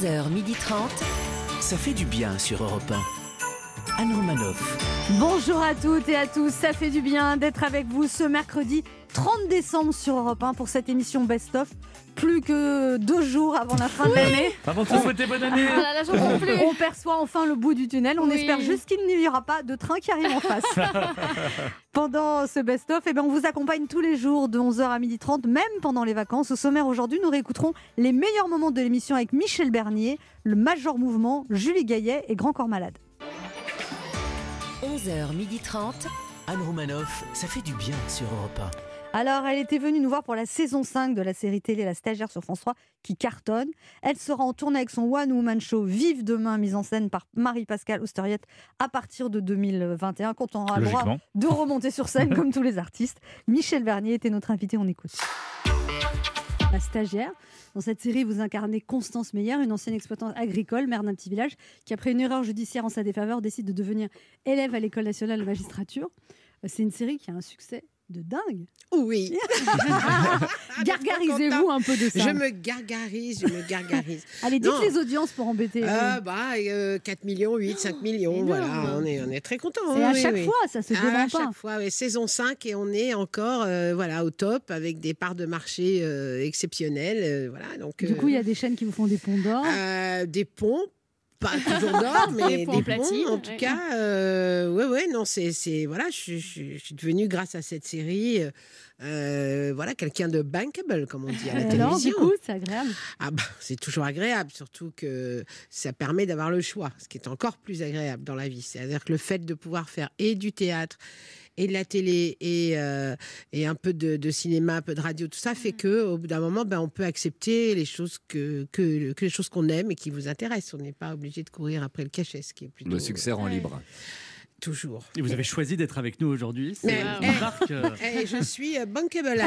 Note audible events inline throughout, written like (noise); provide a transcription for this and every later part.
11h30. Ça fait du bien sur Europe 1. Anne Romanoff. Bonjour à toutes et à tous, ça fait du bien d'être avec vous ce mercredi 30 décembre sur Europe 1 pour cette émission Best of. Plus que deux jours avant la fin de l'année. Avant de te souhaiter bonne année. Ah là là, j'en peux plus. On perçoit enfin le bout du tunnel. On Oui. espère juste qu'il n'y aura pas de train qui arrive en face. (laughs) pendant ce best-of, eh ben, on vous accompagne tous les jours de 11h à 12h30, même pendant les vacances. Au sommaire aujourd'hui, nous réécouterons les meilleurs moments de l'émission avec Michel Bernier, le Major Mouvement, Julie Gaillet et Grand Corps Malade. 11h30. Anne Romanoff, ça fait du bien sur Europe Alors, elle était venue nous voir pour la saison 5 de la série télé La Stagiaire sur France 3 qui cartonne. Elle sera en tournée avec son One Woman Show Vive demain, mise en scène par Marie-Pascale Osteriette à partir de 2021, quand on aura le droit de remonter sur scène comme tous les artistes. Michel Bernier était notre invité, on écoute. La stagiaire. Dans cette série, vous incarnez Constance Meyer, une ancienne exploitante agricole, mère d'un petit village, qui après une erreur judiciaire en sa défaveur décide de devenir élève à l'école nationale de magistrature. Euh, C'est une série qui a un succès de dingue. Oui, (laughs) Gargarisez-vous un peu de ça. je me gargarise, je me gargarise. (laughs) Allez, dites Non. les audiences pour embêter. Ah bah, euh, 4 millions, 8, 5 millions, voilà, on est, on est très contents. Et hein, à oui, chaque oui. fois, ça se Ah, dément à pas. chaque fois, oui. saison 5 et on est encore euh, voilà, au top avec des parts de marché euh, exceptionnelles. euh, voilà, donc, Du coup, il y a des chaînes qui vous font des ponts d'or. Euh, des ponts, pas toujours d'or, (laughs) mais Des des ponts ponts, en tout ouais. cas. Euh, ouais, ouais, non, c'est, c'est voilà, je, je- je suis devenue grâce à cette série, euh, euh, voilà, quelqu'un de bankable, comme on dit à la (laughs) Euh, Alors, du télévision. coup, c'est agréable. Ah bah, c'est toujours agréable, surtout que ça permet d'avoir le choix, ce qui est encore plus agréable dans la vie. C'est-à-dire que le fait de pouvoir faire et du théâtre et de la télé et, euh, et un peu de, de cinéma, un peu de radio, tout ça fait que au bout d'un moment, ben, on peut accepter les choses que, que, que les choses qu'on aime et qui vous intéressent. On n'est pas obligé de courir après le cachet, ce qui est plutôt Le succès rend Ouais. libre. Toujours. Et vous avez choisi d'être avec nous aujourd'hui. C'est Mais, une eh, marque. euh, (laughs) Eh, je suis euh, bankable. (laughs)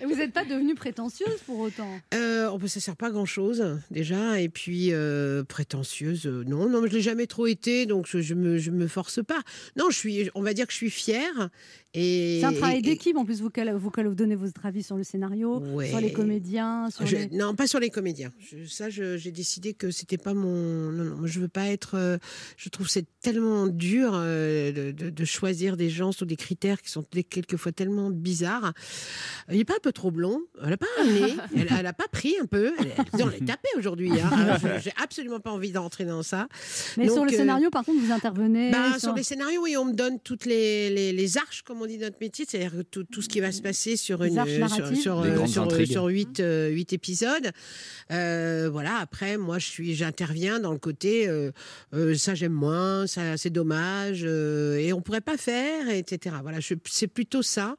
Et vous n'êtes pas devenue prétentieuse pour autant? Euh, oh, bah, ça sert pas à grand chose déjà et puis euh, prétentieuse non non mais je l'ai jamais trop été donc je, je me je me force pas non je suis on va dire que je suis fière et C'est un travail et- d'équipe. En plus, vous, vous, vous donnez votre avis sur le scénario, Ouais. sur les comédiens, sur Je- les... Non, pas sur les comédiens. Je- ça, je- j'ai décidé que c'était pas mon. Non, non, moi, je veux pas être. euh, je trouve que c'est tellement dur euh, de, de- de choisir des gens sur des critères qui sont quelquefois tellement bizarres. Il est pas un peu trop blond. Elle a pas un nez. (laughs) Elle, elle a pas pris un peu. Elle, elle, on l'a tapé aujourd'hui. Hein. (laughs) J'ai absolument pas envie d'entrer dans ça. Mais sur le euh, scénario, par contre, vous intervenez. Bah, sur- sur les scénarios, oui, on me donne toutes les, les, les arches, comme on dit dans notre métier, c'est-à-dire tout, tout ce qui va se passer sur une sur, sur, euh, euh, épisodes. Euh, voilà. Après, moi, je suis, j'interviens dans le côté, euh, euh, ça j'aime moins, ça c'est dommage, euh, et on pourrait pas faire, etc. Voilà, je- c'est plutôt ça.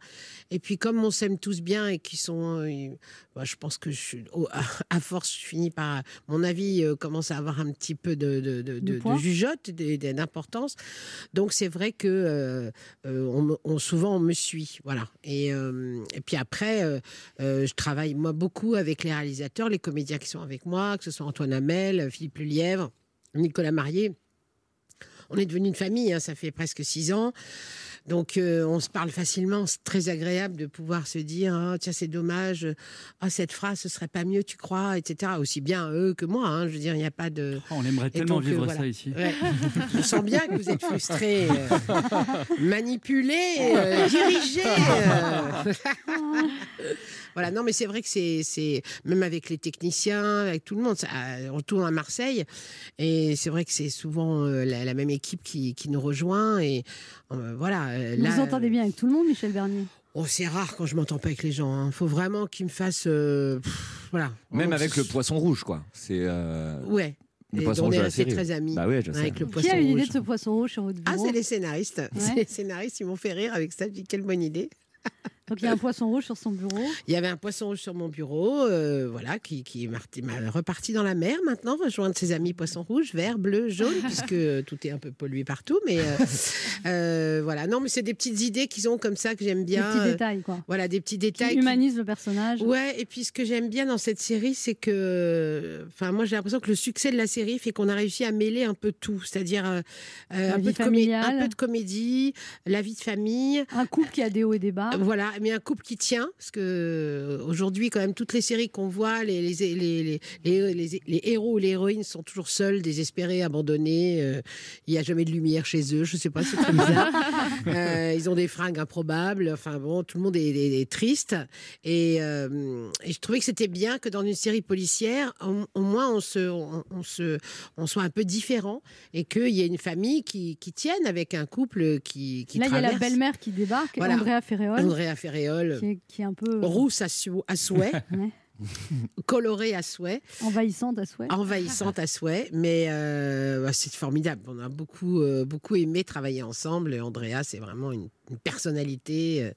Et puis comme on s'aime tous bien et qui sont, euh, bah, je pense que je, oh, (laughs) à, à force, je finis par, mon avis euh, commence à avoir un petit peu de, de, de, de- de poids. jugeote, d'importance. Donc c'est vrai que euh, on, souvent on me suit, voilà. Et, et puis après, je travaille moi beaucoup avec les réalisateurs, les comédiens qui sont avec moi, que ce soit Antoine Hamel, Philippe Lelièvre, Nicolas Marié. On est devenu une famille, hein, ça fait presque six ans. Donc euh, on se parle facilement, c'est très agréable de pouvoir se dire Ah, tiens c'est dommage, ah cette phrase ce serait pas mieux tu crois, etc. Aussi bien eux que moi, hein, je veux dire il n'y a pas de oh, on aimerait tellement donc, euh, vivre voilà. ça ici. Ouais. Je sens bien que vous êtes frustré, euh, (laughs) manipulé, euh, dirigé. euh. (laughs) voilà, non, mais c'est vrai que c'est, même avec les techniciens, avec tout le monde. ça, euh, on tourne à Marseille, et c'est vrai que c'est souvent euh, la, la même équipe qui, qui nous rejoint. Et euh, voilà. Euh, Vous là, vous entendez bien avec tout le monde, Michel Bernier? Oh, c'est rare quand je m'entends pas avec les gens. Il faut vraiment qu'ils me fassent, euh, pff, voilà. Même On- avec le poisson rouge, quoi. C'est euh, Ouais. le Et poisson on rouge est restés très amis. Bah oui, je sais. avec le Qui poisson a eu l'idée rouge. de ce poisson rouge sur votre Ah, bureau? c'est les scénaristes. C'est Ouais. (laughs) les scénaristes, ils m'ont fait rire avec ça. Je dis quelle bonne idée. Donc il y a un poisson rouge sur son bureau. Il y avait un poisson rouge sur mon bureau, euh, voilà, qui, m'a reparti dans la mer maintenant, rejoindre ses amis poissons rouges, verts, bleus, jaunes, (laughs) puisque tout est un peu pollué partout. Mais euh, (laughs) euh, voilà, non, mais c'est des petites idées qu'ils ont comme ça que j'aime Des bien. petits Euh, détails, quoi. Voilà, des petits Qui détails. qui- humanise le personnage. Ouais, et puis ce que j'aime bien dans cette série, c'est que, enfin, moi j'ai l'impression que le succès de la série fait qu'on a réussi à mêler un peu tout, c'est-à-dire un peu de comédie, la vie de famille, Un couple qui a des hauts et des bas. voilà, mais un couple qui tient, parce que euh, aujourd'hui, quand même, toutes les séries qu'on voit, les, les, les, les, héros ou les héroïnes sont toujours seuls, désespérés, abandonnés. euh, Il n'y a jamais de lumière chez eux, je sais pas, c'est très bizarre. (laughs) Euh, ils ont des fringues improbables. Enfin bon, tout le monde est, est- est triste. Et, euh, et je trouvais que c'était bien que dans une série policière, au, au moins on se, on, on se, on soit un peu différent et qu'il y ait une famille qui, qui tienne avec un couple qui, qui Là, il y a la belle-mère qui débarque, Voilà. Andrea Ferreol, Andrea Qui, est, qui est un peu euh, rousse à, sou- à souhait, (laughs) Ouais. colorée à souhait, envahissante à souhait. envahissante à souhait, mais euh, bah, c'est formidable. On a beaucoup, euh, beaucoup aimé travailler ensemble. Et Andrea, c'est vraiment une, une personnalité. euh,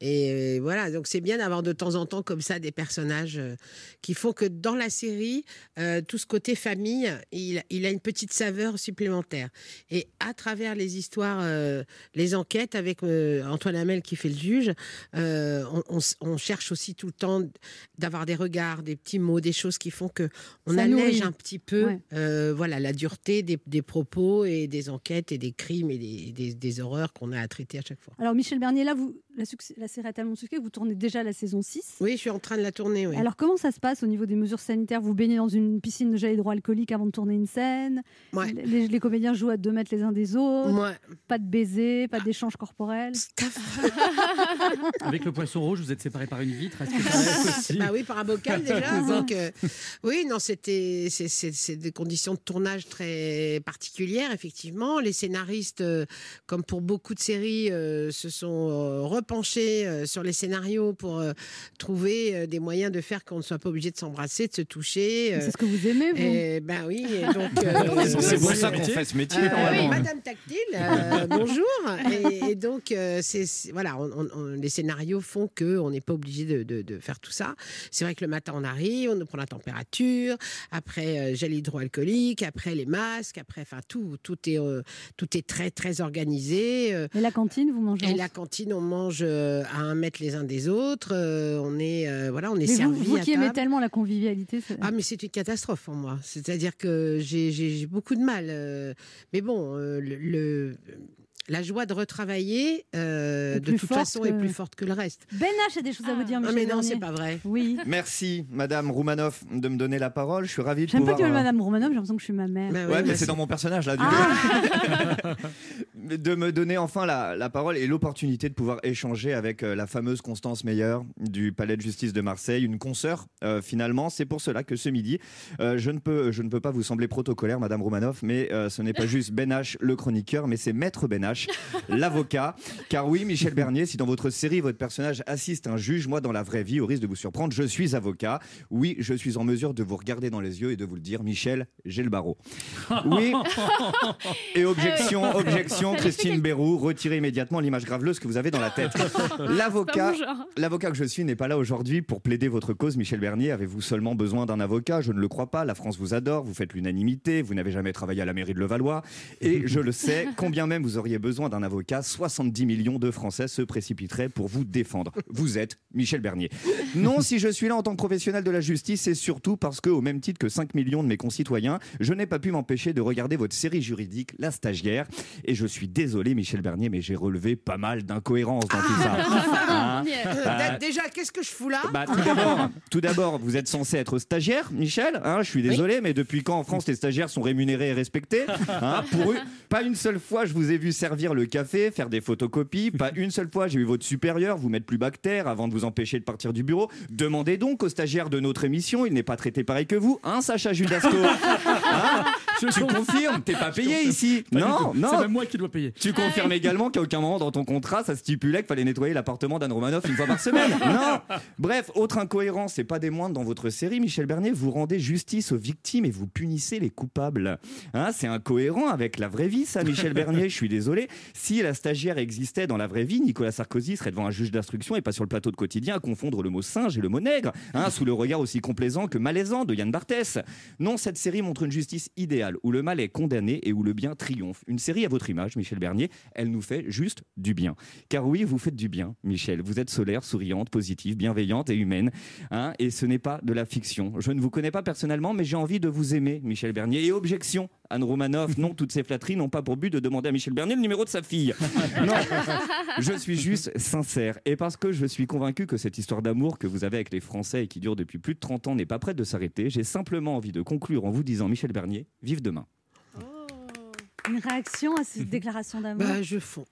et euh, voilà, donc c'est bien d'avoir de temps en temps comme ça des personnages euh, qui font que dans la série, euh, tout ce côté famille, il, il a une petite saveur supplémentaire. Et à travers les histoires, euh, les enquêtes avec euh, Antoine Hamel qui fait le juge, on, on s- on cherche aussi tout le temps d'avoir des regards, des petits mots, des choses qui font que on Ça allège nourrit. un petit peu, Ouais. voilà, la dureté des, des propos et des enquêtes et des crimes et des, des- des horreurs qu'on a à traiter à chaque fois. Alors, Michel Bernier, là, vous, la, la série a tellement de succès que vous tournez déjà la saison 6. Oui, je suis en train de la tourner. Oui. Alors, comment ça se passe au niveau des mesures sanitaires? Vous baignez dans une piscine de gel hydroalcoolique avant de tourner une scène? Ouais. les, les comédiens jouent à deux mètres les uns des autres? Pas de baisers, pas d'échanges corporels? (laughs) (laughs) Avec le poisson rouge, vous êtes séparés par une vitre. Est-ce que ça reste aussi (laughs) bah oui, par un bocal déjà. Donc, euh, oui, non, c'était c'est- c'est c'est des conditions de tournage très particulières, effectivement. Les scénaristes, euh, comme pour beaucoup de séries, euh, se sont repenchés euh, sur les scénarios pour euh, trouver euh, des moyens de faire qu'on ne soit pas obligé de s'embrasser, de se toucher. euh, C'est ce que vous aimez, vous et ben oui, et (laughs) donc euh, C'est pour ça qu'on fait ce métier. Euh, normalement. Madame Tactile, euh, (laughs) bonjour. Et, et donc, euh, c'est voilà, on- on- on- les scénarios font que on n'est pas obligé de, de- de faire tout ça. C'est vrai que le matin on arrive, on nous prend la température, après euh, gel hydroalcoolique, après les masques, après, enfin tout, tout est euh, tout est très très organisé. euh, Et la cantine, vous mangez et la cantine, on mange euh, à un mètre les uns des autres. euh, on est euh, voilà, on est Mais vous, servi vous à qui aimez tellement la convivialité, Ah, mais c'est une catastrophe pour moi. C'est-à-dire que j'ai- beaucoup de mal. mais bon, le, le- la joie de retravailler, euh, de toute façon, est que- plus forte que le reste. Ben H a des choses à vous dire, Ah, Michel mais non, c'est pas vrai. Oui. (laughs) Merci, Madame Roumanoff, de me donner la parole. Je suis ravi de J'aime pas pouvoir. dire euh, Madame Romanov, j'ai l'impression que je suis ma mère. Bah Ouais, oui, mais c'est dans mon personnage là. Du Ah. coup. (laughs) de me donner enfin la, la parole et l'opportunité de pouvoir échanger avec euh, la fameuse Constance Meyer du Palais de Justice de Marseille, une consoeur euh, finalement. C'est pour cela que ce midi, euh, je, ne peux, je ne peux pas vous sembler protocolaire, Madame Roumanoff, mais euh, ce n'est pas (laughs) juste Ben H, le chroniqueur, mais c'est Maître Ben H, l'avocat. Car oui, Michel Bernier, si dans votre série, votre personnage assiste un juge, moi, dans la vraie vie, au risque de vous surprendre, je suis avocat. Oui, je suis en mesure de vous regarder dans les yeux et de vous le dire, Michel, j'ai le barreau. Oui. (laughs) Et objection, objection, Christine Bérou, retirez immédiatement l'image graveleuse que vous avez dans la tête. (laughs) L'avocat, l'avocat que je suis n'est pas là aujourd'hui pour plaider votre cause, Michel Bernier. Avez-vous seulement besoin d'un avocat? Je ne le crois pas. La France vous adore, vous faites l'unanimité, vous n'avez jamais travaillé à la mairie de Levallois. Et je le sais, combien même vous auriez besoin d'un avocat, 70 millions de Français se précipiteraient pour vous défendre. Vous êtes Michel Bernier. Non, si je suis là en tant que professionnel de la justice, c'est surtout parce que, au même titre que 5 millions de mes concitoyens, je n'ai pas pu m'empêcher de regarder votre série juridique, La Stagiaire. Et je suis désolé, Michel Bernier, mais j'ai relevé pas mal d'incohérences dans tout ça. Hein (laughs) Euh, Déjà, qu'est-ce que je fous là bah, tout d'abord, vous êtes censé être stagiaire, Michel. hein, je suis désolé, mais depuis quand en France les stagiaires sont rémunérés et respectés hein, Pour eux, pas une seule fois je vous ai vu servir le café, faire des photocopies. Pas (laughs) une seule fois j'ai vu votre supérieur vous mettre plus bactère avant de vous empêcher de partir du bureau. Demandez donc aux stagiaires de notre émission, il n'est pas traité pareil que vous, hein, Sacha Judasco (laughs) Hein Tu confirme. confirmes T'es pas payé ici Pas Non, non. C'est même moi qui dois payer. Tu confirmes également qu'à aucun moment dans ton contrat, ça stipulait qu'il fallait nettoyer l'appartement d'Anne Romanoff une fois par semaine. (laughs) Non. Bref, autre incohérence, c'est pas des moindres dans votre série, Michel Bernier, vous rendez justice aux victimes et vous punissez les coupables. Hein, c'est incohérent avec la vraie vie, ça, Michel (laughs) Bernier. Je suis désolé. Si la stagiaire existait dans la vraie vie, Nicolas Sarkozy serait devant un juge d'instruction et pas sur le plateau de quotidien à confondre le mot singe et le mot nègre, hein, sous le regard aussi complaisant que malaisant de Yann Barthès. Non, cette série montre une justice idéale où le mal est condamné et où le bien triomphe. Une série à votre image, Michel Bernier, elle nous fait juste du bien. Car oui, vous faites du bien, Michel. Vous êtes solaire, souriante, positive, bienveillante et humaine. hein, et ce n'est pas de la fiction. Je ne vous connais pas personnellement, mais j'ai envie de vous aimer, Michel Bernier. Et objection, Anne Romanoff, non, toutes ces flatteries n'ont pas pour but de demander à Michel Bernier le numéro de sa fille. (laughs) Non, je suis juste sincère. Et parce que je suis convaincu que cette histoire d'amour que vous avez avec les Français et qui dure depuis plus de 30 ans n'est pas prête de s'arrêter, j'ai simplement envie de conclure en vous disant, Michel Bernier, vive demain. Une réaction à cette déclaration d'amour? Bah, je fonds.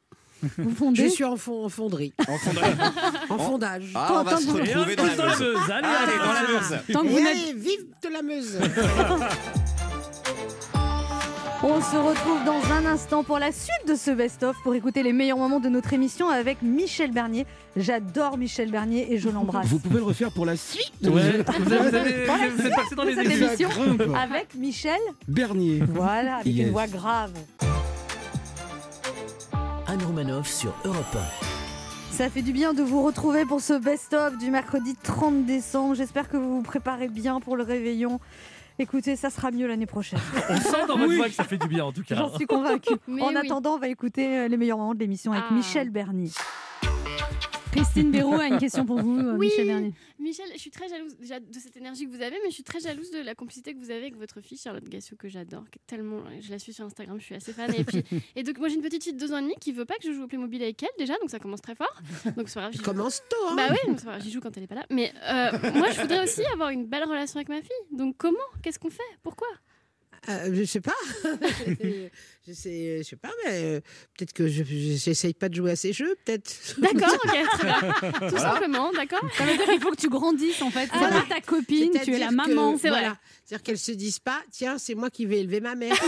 Vous fondez? Je suis en, fond, en fonderie, En fond de- en fondage. Ah, on va se Tant que vous- retrouver dans la Dans la Meuse. Allez, Allez, allez, dans la allez. Meuse. Tant que vous vive de la Meuse (laughs) On se retrouve dans un instant pour la suite de ce best-of pour écouter les meilleurs moments de notre émission avec Michel Bernier. J'adore Michel Bernier et je l'embrasse. Vous pouvez le refaire pour la suite Ouais, vous avez, vous avez- Voilà, vous êtes passé dans les cette émissions. émission avec Michel, Bernier. voilà, avec Yes. une voix grave. Anne Romanoff sur Europe Ça fait du bien de vous retrouver pour ce best-of du mercredi 30 décembre. J'espère que vous vous préparez bien pour le réveillon. Écoutez, ça sera mieux l'année prochaine. (laughs) On sent dans votre voix que ça fait du bien, en tout cas. J'en suis convaincue. Mais en oui. attendant, on va écouter euh, les meilleurs moments de l'émission avec Ah. Michel Bernier. Christine Béraud a une question pour vous, euh, Oui. Michel Bernier. Michel, je suis très jalouse déjà de cette énergie que vous avez, mais je suis très jalouse de la complicité que vous avez avec votre fille Charlotte Gassio que j'adore, qui est tellement, je la suis sur Instagram, je suis assez fan. Et puis, (laughs) et donc moi j'ai une petite fille de deux ans et demi qui veut pas que je joue au Playmobil avec elle déjà, donc ça commence très fort. Donc c'est pas grave. (laughs) Commence tôt, hein Bah oui, j'y joue quand elle est pas là. Mais euh, moi je voudrais aussi avoir une belle relation avec ma fille. Donc comment? Qu'est-ce qu'on fait? Pourquoi? Euh, je sais pas. (laughs) je sais, je sais pas, mais euh, peut-être que je j'essaye pas de jouer à ces jeux, peut-être. D'accord, ok, (laughs) très bien. Tout simplement, d'accord. Ça veut dire qu'il faut que tu grandisses en fait. C'est Voilà. pas ta copine, tu es la maman. c'est vrai. voilà. C'est-à-dire qu'elles se disent pas, tiens, c'est moi qui vais élever ma mère. (laughs)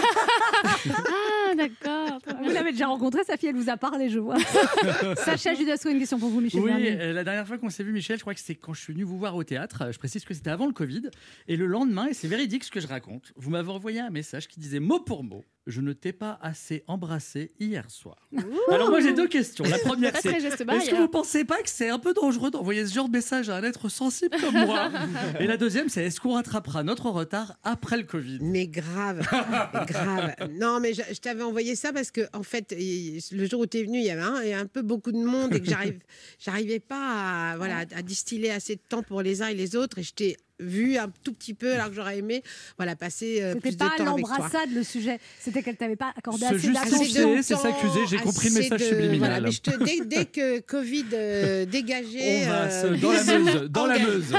Ah d'accord. Vous l'avez déjà rencontré, sa fille, elle vous a parlé, je vois. (laughs) Sacha Judasco, une question pour vous, Michel Oui, euh, la dernière fois qu'on s'est vu, Michel, je crois que c'est quand je suis venu vous voir au théâtre. Je précise que c'était avant le Covid. Et le lendemain, et c'est véridique ce que je raconte, vous m'avez envoyé un message qui disait mot pour mot Je ne t'ai pas assez embrassé hier soir. Alors, moi, j'ai deux questions. La première, c'est est-ce que vous pensez pas que c'est un peu dangereux d'envoyer ce genre de message à un être sensible comme moi (laughs) Et la deuxième, c'est est-ce qu'on rattrapera notre retard après le Covid? Mais grave, grave. (laughs) Non, mais je, je t'avais envoyé ça parce que, en fait, le jour où tu es venu, il y avait un, il y a un peu beaucoup de monde et que j'arrive, j'arrivais pas à, voilà, à distiller assez de temps pour les uns et les autres. Et je t'ai vu un tout petit peu alors que j'aurais aimé voilà, passer euh, C'était plus de pas temps avec toi. l'embrassade le sujet, c'était qu'elle t'avait pas accordé Se assez d'attention. c'est s'accuser, j'ai compris le message de- subliminal. voilà, mais je te- dès, dès que Covid euh, dégagé, On va euh, se- dans la Meuse, dans la. Meuse.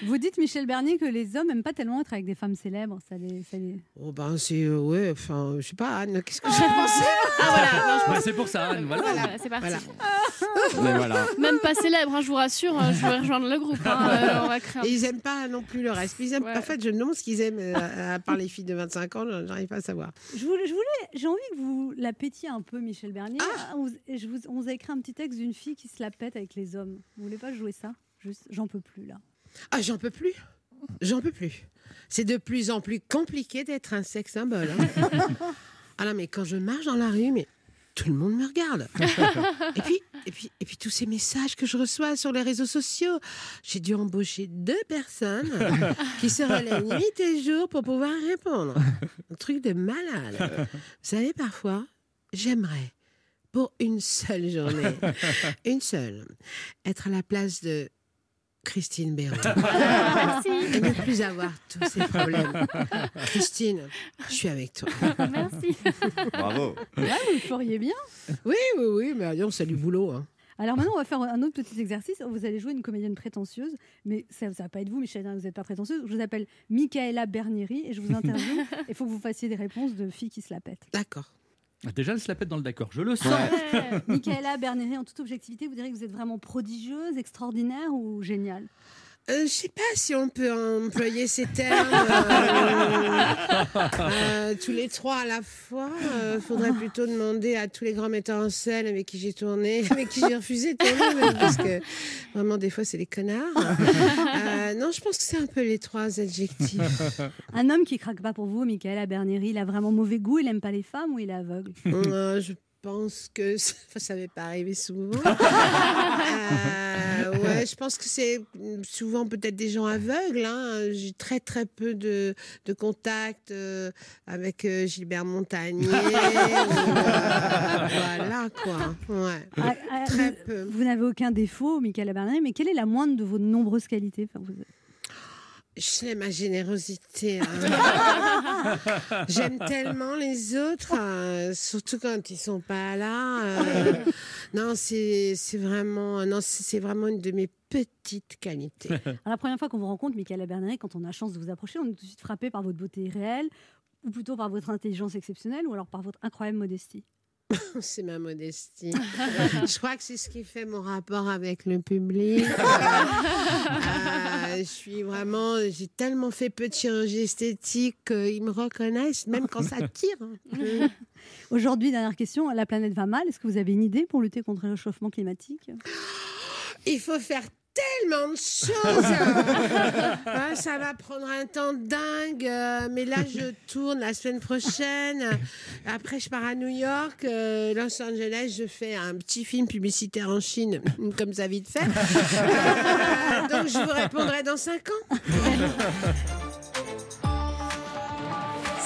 (laughs) Vous dites, Michel Bernier, que les hommes n'aiment pas tellement être avec des femmes célèbres. Ça les, ça les- Oh ben c'est euh, ouais, enfin je sais pas Anne, qu'est-ce que j'ai pensé? Ah voilà, (laughs) non, je Bah, c'est pour ça, Anne. Voilà. Voilà, c'est parti. Voilà. Mais voilà. Même pas célèbre, hein, je vous rassure, hein, je vais rejoindre le groupe. hein, euh, on va créer un- ils aiment pas non plus le reste. Ils aiment, Ouais. En fait, je me demande ce qu'ils aiment, euh, à part les filles de 25 ans, j'arrive pas à savoir. Je voulais, je voulais- j'ai envie que vous la pétiez un peu, Michel Bernier. Ah, on, vous- et je vous, on vous a écrit un petit texte d'une fille qui se la pète avec les hommes. Vous voulez pas jouer ça? Juste, j'en peux plus là. Ah, j'en peux plus? J'en peux plus. C'est de plus en plus compliqué d'être un sex symbole. hein. (laughs) ah non, mais quand je marche dans la rue, mais tout le monde me regarde. (laughs) et puis, et puis, et puis tous ces messages que je reçois sur les réseaux sociaux, j'ai dû embaucher deux personnes (laughs) qui se relaient nuit et jour pour pouvoir répondre. Un truc de malade. Vous savez, parfois, j'aimerais pour une seule journée, (laughs) une seule, être à la place de Christine Béraud Merci. Plus avoir tous ces problèmes. (laughs) Christine, je suis avec toi. (laughs) Merci. Bravo. Ouais, vous le feriez bien. Oui, oui, oui, mais non, c'est du boulot. hein. Alors maintenant, on va faire un autre petit exercice. Vous allez jouer une comédienne prétentieuse, mais ça ne va pas être vous, Michel, hein, vous n'êtes pas prétentieuse. Je vous appelle Michaela Bernieri et je vous interviewe. (laughs) Il faut que vous fassiez des réponses de filles qui se la pètent. D'accord. Déjà, elle se la pète dans le d'accord. Je le sens. Ouais. Michaela Bernieri, en toute objectivité, vous direz que vous êtes vraiment prodigieuse, extraordinaire ou géniale? Euh, je sais pas si on peut employer ces termes euh, (laughs) euh, tous les trois à la fois. Il faudrait plutôt demander à tous les grands metteurs en scène avec qui j'ai tourné, (laughs) avec qui j'ai refusé de tourner, (laughs) parce que vraiment des fois c'est des connards. Euh, non, je pense que c'est un peu les trois adjectifs. Un homme qui craque pas pour vous, Michaela Bernieri, il a vraiment mauvais goût, il aime pas les femmes ou il est aveugle? Euh, je pense que (laughs) ça, ça m'est pas arrivé souvent. (laughs) Euh, ouais, je pense que c'est souvent peut-être des gens aveugles. hein. J'ai très très peu de, de contacts euh, avec euh, Gilbert Montagnier. ou, euh, (laughs) voilà quoi. Ouais. Ah, ah, Très vous- peu. Vous n'avez aucun défaut, Michaela Bernieri, mais quelle est la moindre de vos nombreuses qualités? Enfin, vous- Je ma générosité. hein. (laughs) J'aime tellement les autres, euh, surtout quand ils sont pas là. euh, non, c'est c'est vraiment, non, c'est vraiment une de mes petites qualités. (laughs) Alors, la première fois qu'on vous rencontre, Michaela Berneret, quand on a la chance de vous approcher, on est tout de suite frappé par votre beauté réelle, ou plutôt par votre intelligence exceptionnelle, ou alors par votre incroyable modestie? (laughs) C'est ma modestie. (laughs) je crois que c'est ce qui fait mon rapport avec le public. Euh, (laughs) euh, je suis vraiment, j'ai tellement fait peu de chirurgie esthétique qu'ils me reconnaissent, même quand ça tire. Aujourd'hui, dernière question, la planète va mal. Est-ce que vous avez une idée pour lutter contre le réchauffement climatique? Il faut faire tellement de choses. Ah, ça va prendre un temps dingue. euh, mais là, je tourne la semaine prochaine. Après, je pars à New York, euh, Los Angeles. Je fais un petit film publicitaire en Chine, (laughs) comme ça vite fait. Euh, donc, je vous répondrai dans cinq ans.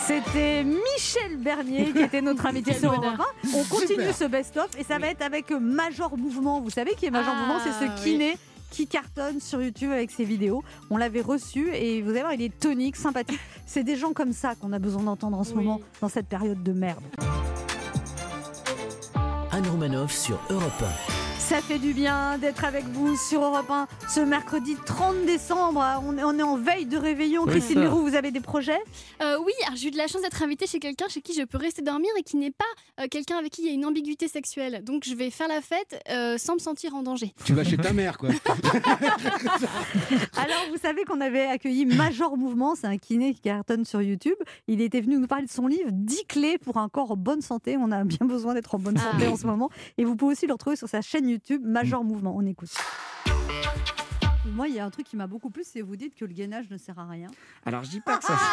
C'était Michel Bernier qui était notre invité sur. Europe 1. On continue ce best-of et ça va être avec Major Mouvement. Vous savez qui est Major Ah, Mouvement C'est ce oui. Qui cartonne sur YouTube avec ses vidéos. On l'avait reçu et vous allez voir, il est tonique, sympathique. C'est des gens comme ça qu'on a besoin d'entendre en ce Oui. moment dans cette période de merde. Anne Romanoff sur Europe Ça fait du bien d'être avec vous sur Europe 1 ce mercredi 30 décembre. On est, on est en veille de réveillon. Oui, Christine. Leroux, vous avez des projets? Euh, oui, alors j'ai eu de la chance d'être invitée chez quelqu'un chez qui je peux rester dormir et qui n'est pas euh, quelqu'un avec qui il y a une ambiguïté sexuelle. Donc je vais faire la fête euh, sans me sentir en danger. Tu vas chez ta mère, quoi. (laughs) Alors, vous savez qu'on avait accueilli Major Mouvement, c'est un kiné qui cartonne sur YouTube. Il était venu nous parler de son livre 10 clés pour un corps en bonne santé. On a bien besoin d'être en bonne Ah. santé en ce moment. Et vous pouvez aussi le retrouver sur sa chaîne YouTube Major Mouvement. On écoute. Moi, il y a un truc qui m'a beaucoup plu, c'est vous dites que le gainage ne sert à rien. Alors je dis pas que ça. (laughs)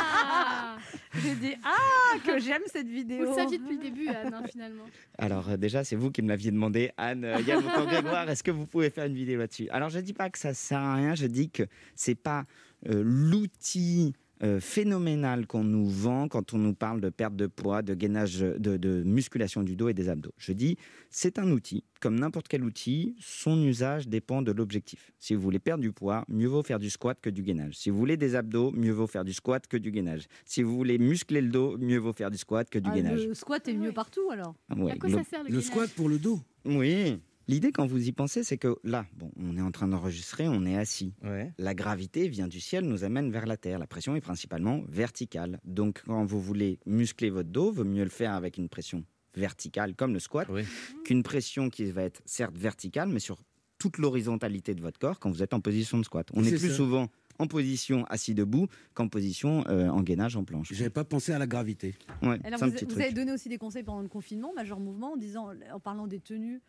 Ah J'ai dit ah que j'aime cette Vous vidéo. le saviez depuis le début, Anne, hein, finalement. Alors euh, déjà c'est vous qui me l'aviez demandé, Anne. euh, Yann Grégoire, est-ce que vous pouvez faire une vidéo là-dessus? Alors je dis pas que ça sert à rien. Je dis que c'est pas euh, l'outil euh, phénoménal qu'on nous vend quand on nous parle de perte de poids, de gainage, de, de musculation du dos et des abdos. Je dis, c'est un outil, comme n'importe quel outil, son usage dépend de l'objectif. Si vous voulez perdre du poids, mieux vaut faire du squat que du gainage. Si vous voulez des abdos, mieux vaut faire du squat que du gainage. Si vous voulez muscler le dos, mieux vaut faire du squat que du Ah, gainage. le squat est mieux Ouais. partout alors. Ouais, à quoi glo- ça sert le, squat pour le dos? oui. L'idée, quand vous y pensez, c'est que là, bon, on est en train d'enregistrer, on est assis. Ouais. La gravité vient du ciel, nous amène vers la terre. La pression est principalement verticale. Donc, quand vous voulez muscler votre dos, vaut mieux le faire avec une pression verticale, comme le squat, Oui. qu'une pression qui va être certes verticale, mais sur toute l'horizontalité de votre corps quand vous êtes en position de squat. On est, plus ça. souvent en position assis debout qu'en position euh, en gainage en planche. J'avais pas pensé à la gravité. Ouais, Alors, vous, vous avez donné aussi des conseils pendant le confinement, Major Mouvement, en disant, en parlant des tenues,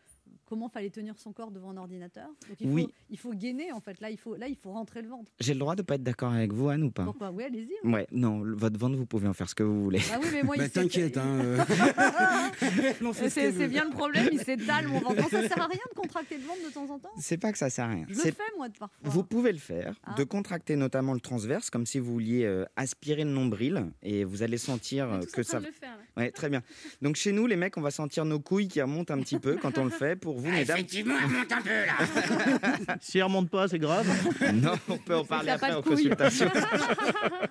comment fallait tenir son corps devant un ordinateur. Donc il faut, Oui. il faut gainer en fait. Là, il faut, là, il faut rentrer le ventre. J'ai le droit de pas être d'accord avec vous, Anne, ou pas? Pourquoi? Oui, allez-y. Ouais, non, votre ventre, vous pouvez en faire ce que vous voulez. Ah oui, mais moi, Bah, il t'inquiète, hein. euh. (laughs) Ce C'est bien le problème, il s'étale mon ventre. Non, ça sert à rien de contracter le ventre de temps en temps. C'est pas que ça sert à rien. Je le C'est fais moi de parfois. Vous pouvez le faire, Ah. de contracter notamment le transverse, comme si vous vouliez euh, aspirer le nombril, et vous allez sentir euh, que ça. de le faire. Ouais, très bien. Donc chez nous, les mecs, on va sentir nos couilles qui remontent un petit peu quand on le fait. Pour vous, mesdames. Effectivement, elle monte un peu là. (laughs) si elle remonte pas, c'est grave. Non, on peut en parler après de en couilles. consultation. (laughs)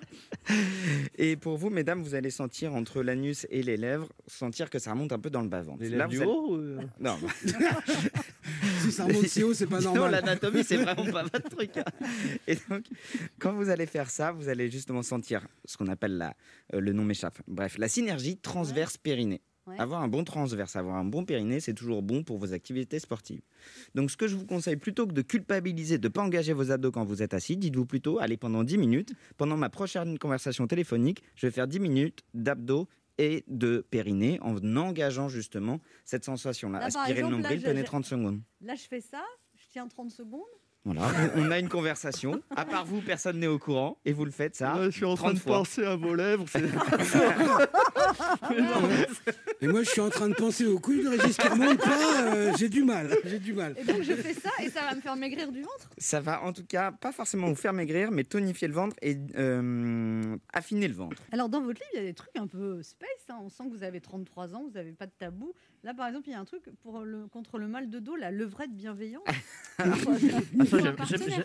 et pour vous, mesdames, vous allez sentir entre l'anus et les lèvres, sentir que ça remonte un peu dans le bas-ventre. Les Là, lèvres du vous allez- haut ou, euh (laughs) Non, Si ça remonte si haut, c'est pas Non, normal. l'anatomie, c'est vraiment pas votre truc. hein. Et donc, quand vous allez faire ça, vous allez justement sentir ce qu'on appelle la, euh, le nom m'échappe. Bref, la synergie transverse périnée. Ouais. Avoir un bon transverse, avoir un bon périnée, c'est toujours bon pour vos activités sportives. Donc, ce que je vous conseille, plutôt que de culpabiliser, de ne pas engager vos abdos quand vous êtes assis, dites-vous plutôt, allez, pendant 10 minutes, pendant ma prochaine conversation téléphonique, je vais faire 10 minutes d'abdos et de périnée en engageant justement cette sensation-là. Aspirer le nombril, tenez je- 30 secondes. Là, je fais ça, je tiens 30 secondes. Voilà, on a une conversation. À part vous, personne n'est au courant. Et vous le faites ça. Ouais, je suis en train 30 de fois. penser à vos lèvres. (laughs) Et moi, je suis en train de penser aux couilles de Régis pas. euh, j'ai du mal. J'ai du mal. Et donc je fais ça et ça va me faire maigrir du ventre. Ça va en tout cas pas forcément vous faire maigrir, mais tonifier le ventre et euh, affiner le ventre. Alors dans votre livre, il y a des trucs un peu space. hein. On sent que vous avez 33 ans, vous n'avez pas de tabou. Là, par exemple, il y a un truc pour le, contre le mal de dos, la levrette bienveillante. (laughs) Ah,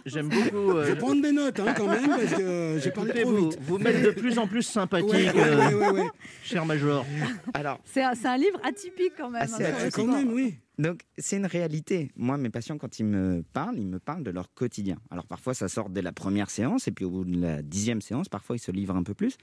j'aime- beaucoup. Je euh, vais prendre des notes hein, quand même parce que euh, j'ai parlé trop vous, vite. vous m'êtes de plus en plus sympathique, Ouais, ouais, euh, ouais, ouais, ouais. cher Major. Alors, C'est un, livre atypique quand même. Ah, c'est hein, atypique. Quand même, oui. Donc, c'est une réalité. Moi, mes patients, quand ils me parlent, ils me parlent de leur quotidien. Alors, parfois, ça sort dès la première séance, et puis au bout de la dixième séance, parfois, ils se livrent un peu plus.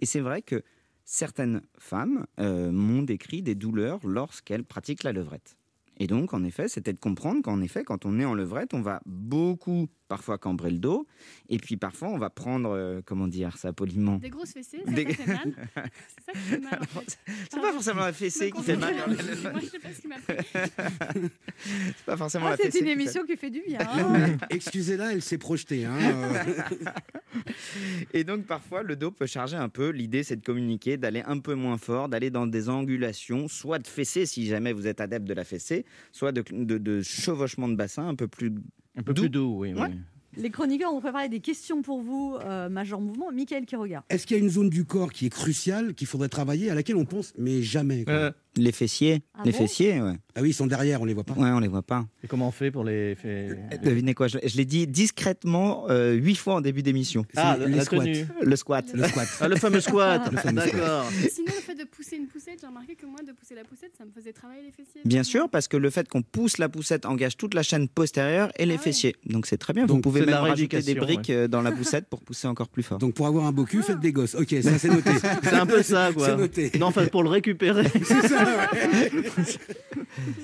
Et c'est vrai que certaines femmes euh, m'ont décrit des douleurs lorsqu'elles pratiquent la levrette. Et donc, en effet, c'était de comprendre qu'en effet, quand on est en levrette, on va beaucoup, parfois, cambrer le dos. Et puis, parfois, on va prendre, euh, comment dire ça poliment Des grosses fessées, ça, Des- ça fait mal. (laughs) C'est ça qui fait mal en fait. C'est pas forcément la fessée qui fait mal. Moi, je sais pas ce qui m'a. (laughs) C'est pas forcément Ah, la c'est fessée. une qui fait- émission qui fait du bien. (laughs) Hein. Excusez-la, elle s'est projetée. Hein. Et donc parfois le dos peut charger un peu. L'idée c'est de communiquer, d'aller un peu moins fort, d'aller dans des angulations, soit de fessée si jamais vous êtes adepte de la fessée, soit de, de, de chevauchement de bassin un peu plus. Un peu Doux. plus doux, oui. oui. Ouais. Les chroniqueurs ont préparé des questions pour vous, euh, Major Mouvement. Michael qui regarde. Est-ce qu'il y a une zone du corps qui est cruciale, qu'il faudrait travailler, à laquelle on pense, mais jamais quoi. Euh, Les fessiers, Ah les bon fessiers, ouais. Ah oui, ils sont derrière, on les voit pas. Ouais, on les voit pas. et comment on fait pour les. fait- Devinez quoi Je, je l'ai dit discrètement euh, huit fois en début d'émission. Ah, C'est la, les squats. Le squat. Le squat. Ah, le fameux squat. (laughs) Le fameux squat. D'accord. Sinon, le fait de pousser une poussette, j'ai remarqué que moi, de pousser la poussette, ça me faisait travailler les fessiers. Bien sûr, parce que le fait qu'on pousse la poussette engage toute la chaîne postérieure et les Ah ouais. fessiers. Donc c'est très bien. Vous pouvez même rajouter des briques euh, dans la poussette pour pousser encore plus fort. Donc pour avoir un beau cul, faites des gosses. Ok, ça c'est noté. C'est un peu ça, (laughs) quoi. C'est noté. Non, enfin, pour le récupérer. (laughs) C'est ça. (laughs)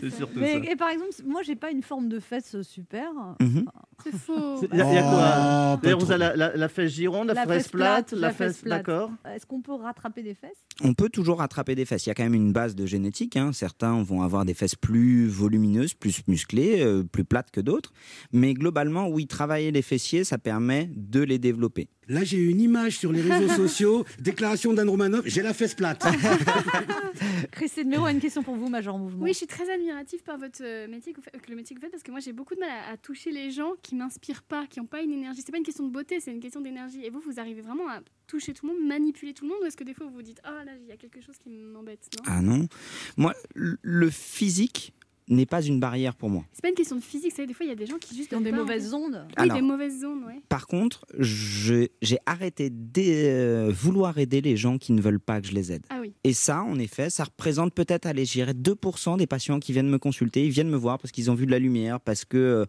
C'est surtout Mais, ça. et par exemple, moi, j'ai pas une forme de fesse super. Mhm. C'est faux. Il y, a- y a quoi Oh, pas D'ailleurs, vous trop. avez la, la- la fesse gironde, la, La fesse fesse plate, plate, la la fesse fesse, plate. d'accord. Est-ce qu'on peut rattraper des fesses? On peut toujours rattraper des fesses. Il y a quand même une base de génétique. hein. Certains vont avoir des fesses plus volumineuses, plus musclées, euh, plus plates que d'autres. Mais globalement, oui, travailler les fessiers, ça permet de les développer. Là, j'ai une image sur les réseaux (laughs) sociaux, déclaration d'Anne Romanoff, j'ai la fesse plate. (laughs) Christine Méro a une question pour vous, Major Mouvement. Oui, je suis très admirative par votre euh, métier, que vous faites- que le métier que vous faites, parce que moi j'ai beaucoup de mal à, à toucher les gens qui m'inspirent pas, qui n'ont pas une énergie. C'est pas une question de beauté, c'est une question d'énergie. Et vous, vous arrivez vraiment à toucher tout le monde, manipuler tout le monde, ou est-ce que des fois vous vous dites, ah là, il y a quelque chose qui m'embête, non? Ah non Moi, le physique n'est pas une barrière pour moi. C'est pas une question de physique, c'est des fois il y a des gens qui juste ont des pas, mauvaises ondes. Oui, Alors- des mauvaises zones, ouais. Par contre, j'ai arrêté de vouloir aider les gens qui ne veulent pas que je les aide. Ah oui. Et ça, en effet, ça représente peut-être, allez, j'irais 2% des patients qui viennent me consulter. Ils viennent me voir parce qu'ils ont vu de la lumière, parce que euh,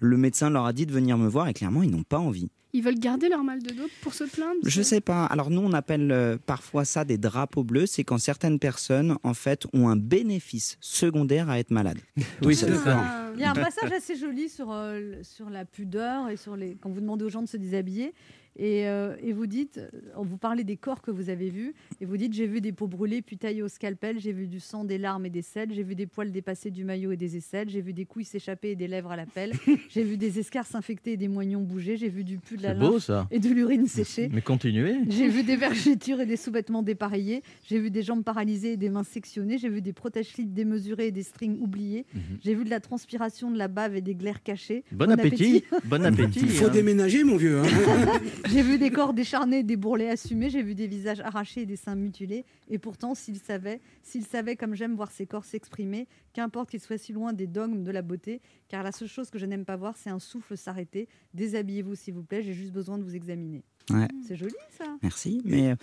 le médecin leur a dit de venir me voir et clairement, ils n'ont pas envie. Ils veulent garder leur mal de dos pour se plaindre. Je sais pas. Alors nous, on appelle euh, parfois ça des drapeaux bleus. C'est quand certaines personnes, en fait, ont un bénéfice secondaire à être malades. (laughs) Oui, c'est. Ah. Il y a un passage assez joli sur, euh, sur la pudeur et sur les quand vous demandez aux gens de se déshabiller. Et, euh, et vous dites, euh, vous parlez des corps que vous avez vus, et vous dites j'ai vu des peaux brûlées puis taillées au scalpel, j'ai vu du sang, des larmes et des selles, j'ai vu des poils dépassés du maillot et des aisselles, j'ai vu des couilles s'échapper et des lèvres à la pelle, (laughs) j'ai vu des escarres infectés et des moignons bouger, j'ai vu du pu de la lymphe ça. et de l'urine séchée. Mais continuez. J'ai vu des vergetures et des sous-vêtements dépareillés. J'ai vu des jambes paralysées et des mains sectionnées. J'ai vu des protège-slips démesurés et des strings oubliés. Mhm. J'ai vu de la transpiration, de la bave et des glaires cachés. Bon, Bon appétit. Bon appétit. Il faut hein. déménager, mon vieux. hein. (laughs) J'ai vu des corps décharnés, des bourrelets assumés. J'ai vu des visages arrachés et des seins mutilés. Et pourtant, s'il savait, s'il savait comme j'aime voir ces corps s'exprimer, qu'importe qu'ils soient si loin des dogmes de la beauté, car la seule chose que je n'aime pas voir, c'est un souffle s'arrêter. Déshabillez-vous, s'il vous plaît. J'ai juste besoin de vous examiner. Ouais. C'est joli, ça. Merci. Mais euh,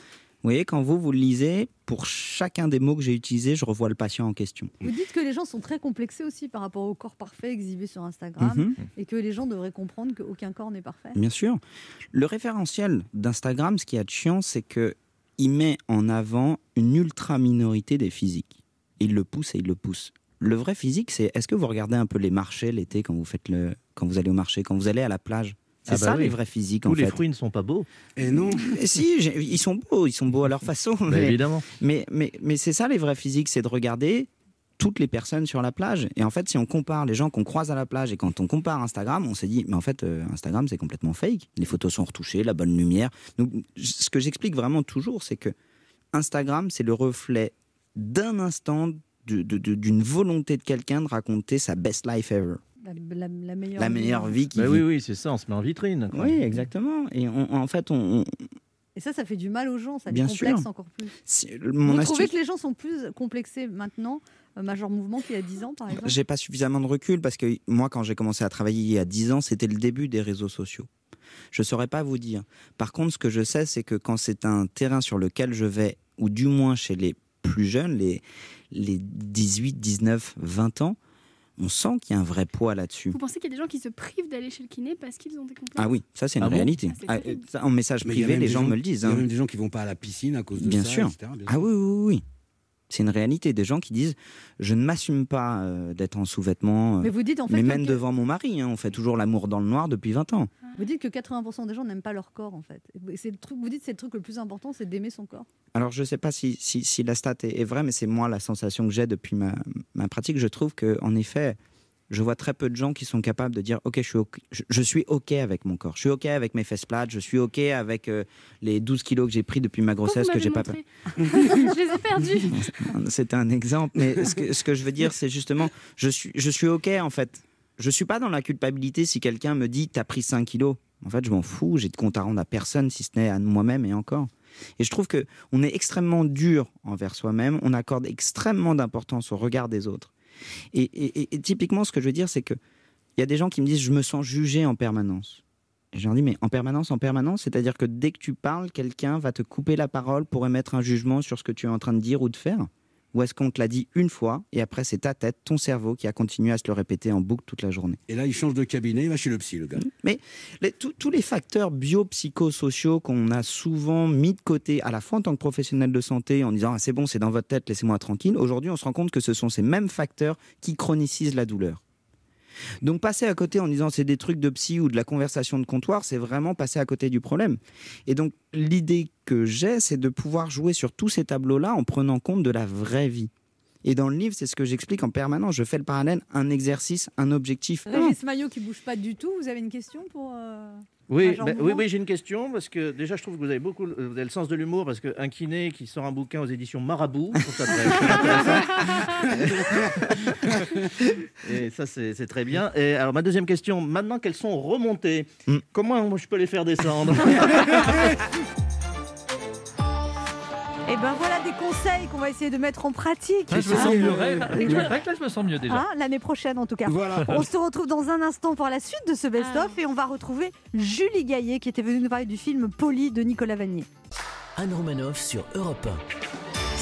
vous voyez, quand vous, vous le lisez, pour chacun des mots que j'ai utilisés, je revois le patient en question. Vous dites que les gens sont très complexés aussi par rapport au corps parfait exhibé sur Instagram Mhm. et que les gens devraient comprendre qu'aucun corps n'est parfait. Bien sûr. Le référentiel d'Instagram, ce qui est de chiant, c'est que il met en avant une ultra minorité des physiques. Il le pousse et il le pousse. Le vrai physique, c'est est-ce que vous regardez un peu les marchés l'été quand vous faites le, quand vous allez au marché, quand vous allez à la plage? C'est Ah bah ça oui. les vrais physiques Tous en les fait. fruits ne sont pas beaux, Et non. (laughs) Si, ils sont beaux, ils sont beaux à leur façon. bah, mais- évidemment. Mais, mais, mais c'est ça les vrais physiques, c'est de regarder toutes les personnes sur la plage. Et en fait, si on compare les gens qu'on croise à la plage et quand on compare Instagram, on s'est dit, mais en fait, euh, Instagram, c'est complètement fake. Les photos sont retouchées, la bonne lumière. Donc, ce que j'explique vraiment toujours, c'est que Instagram, c'est le reflet d'un instant d'une volonté de quelqu'un de raconter sa best life ever. La, la- la meilleure, La meilleure vie qui Bah oui, oui, c'est ça, on se met en vitrine. quoi. Oui, exactement. Et on- en fait, on, on- Et ça, ça fait du mal aux gens, ça les complexe sûr. encore plus. si- mon Vous astuce- trouvez que les gens sont plus complexés maintenant, euh, Major Mouvement, qu'il y a 10 ans, par exemple? J'ai pas suffisamment de recul parce que moi, quand j'ai commencé à travailler il y a 10 ans, c'était le début des réseaux sociaux. Je saurais pas vous dire. Par contre, ce que je sais, c'est que quand c'est un terrain sur lequel je vais, ou du moins chez les plus jeunes, les, les 18, 19, 20 ans, on sent qu'il y a un vrai poids là-dessus. Vous pensez qu'il y a des gens qui se privent d'aller chez le kiné parce qu'ils ont des complexes Ah oui, ça c'est une Ah réalité. Ah, c'est Ah, ça, en message privé, les gens, me le disent. Il y a hein. même des gens qui vont pas à la piscine à cause de Bien ça, sûr. etc., bien Ah sûr. oui, oui, oui, oui. C'est une réalité. Des gens qui disent Je ne m'assume pas euh, d'être en sous-vêtements. euh, Mais vous dites en fait mais que- même devant mon mari, hein, on fait toujours l'amour dans le noir depuis 20 ans. Vous dites que 80% des gens n'aiment pas leur corps en fait. C'est le truc, vous dites c'est le truc le plus important, c'est d'aimer son corps. Alors je ne sais pas si, si, si la stat est, est vraie, mais c'est moi la sensation que j'ai depuis ma, ma pratique. Je trouve que en effet, je vois très peu de gens qui sont capables de dire ok, je suis ok, je, je suis ok avec mon corps, je suis ok avec mes fesses plates, je suis ok avec euh, les 12 kilos que j'ai pris depuis ma grossesse que j'ai pas. (laughs) Je les ai perdus. C'était un exemple, mais ce que, ce que je veux dire, c'est justement, je suis, je suis OK en fait. Je suis pas dans la culpabilité si quelqu'un me dit t'as pris 5 kilos. En fait, je m'en fous, j'ai de compte à rendre à personne si ce n'est à moi-même et encore. Et je trouve que on est extrêmement dur envers soi-même, on accorde extrêmement d'importance au regard des autres. Et, typiquement, ce que je veux dire, c'est que il y a des gens qui me disent je me sens jugé en permanence. Et je leur dis mais en permanence, en permanence, c'est-à-dire que dès que tu parles, quelqu'un va te couper la parole pour émettre un jugement sur ce que tu es en train de dire ou de faire Ou est-ce qu'on te l'a dit une fois et après c'est ta tête, ton cerveau qui a continué à se le répéter en boucle toute la journée Et là, il change de cabinet, il va chez le psy, le gars. Mais les- tous- tous les facteurs biopsychosociaux qu'on a souvent mis de côté, à la fois en tant que professionnel de santé, en disant ah, c'est bon, c'est dans votre tête, laissez-moi tranquille, aujourd'hui on se rend compte que ce sont ces mêmes facteurs qui chronicisent la douleur. Donc passer à côté en disant c'est des trucs de psy ou de la conversation de comptoir, c'est vraiment passer à côté du problème. Et donc l'idée que j'ai, c'est de pouvoir jouer sur tous ces tableaux-là en prenant compte de la vraie vie. Et dans le livre, c'est ce que j'explique en permanence. Je fais le parallèle, un exercice, un objectif. Régis Maillot qui bouge pas du tout, vous avez une question pour. euh, Oui, oui, oui, j'ai une question parce que déjà je trouve que vous avez beaucoup, vous avez le sens de l'humour parce qu'un kiné qui sort un bouquin aux éditions Marabout, je trouve ça très. (laughs) Et ça c'est c'est très bien. Et alors ma deuxième question, maintenant qu'elles sont remontées, Mm. comment je peux les faire descendre? (laughs) Et ben voilà des conseils qu'on va essayer de mettre en pratique. Ah, je me sens mieux. Ouais, là, là, je me sens mieux déjà. Hein, L'année prochaine en tout cas. Voilà. On se retrouve dans un instant pour la suite de ce best-of et on va retrouver Julie Gaillet qui était venue nous parler du film Poli de Nicolas Vanier. Anne Romanoff sur Europe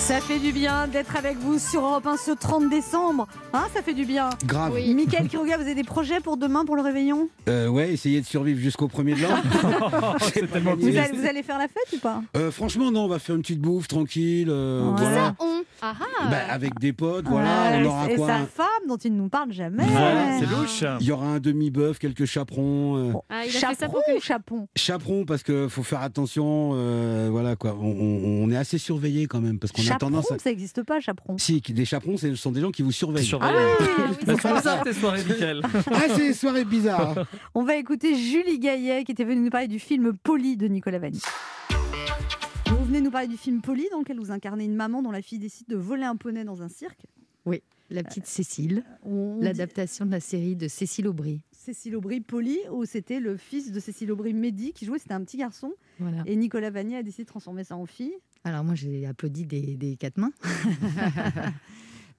Ça fait du bien d'être avec vous sur Europe 1 ce 30 décembre. Hein, ça fait du bien. Grave. Oui. Michael Kirouga, vous avez des projets pour demain pour le réveillon? Euh, ouais, essayer de survivre jusqu'au premier de l'an. (laughs) C'est tellement vous allez, vous allez faire la fête ou pas? Euh, franchement, non, on va faire une petite bouffe tranquille. euh, Ouais. voilà. Ça, on? Ah ah. Bah, avec des potes, voilà. On aura Et quoi sa un- femme dont il ne nous parle jamais. Ouais, c'est louche. Il y aura un demi-bœuf, quelques chaperons. euh, Ah, il a fait ça Chaperon ou chapon Chaperons, parce qu'il faut faire attention. euh, voilà quoi. On, on- on est assez surveillé quand même. Parce qu'on a Chaperon, tendance à. ça n'existe pas, chaperon. Si, des chaperons, ce sont des gens qui vous surveillent. Ah oui, Elles sont bizarres tes soirées, Michael. Ah, c'est des soirées bizarres. On va écouter Julie Gaillet qui était venue nous parler du film Poli de Nicolas Vanni. Vous venez nous parler du film Poli dans lequel vous incarnez une maman dont la fille décide de voler un poney dans un cirque. La petite Cécile, dit- l'adaptation de la série de Cécile Aubry. Cécile Aubry Poli, où c'était le fils de Cécile Aubry Mehdi qui jouait, c'était un petit garçon. Voilà. Et Nicolas Vanier a décidé de transformer ça en fille. Alors moi j'ai applaudi des, des quatre mains. (laughs)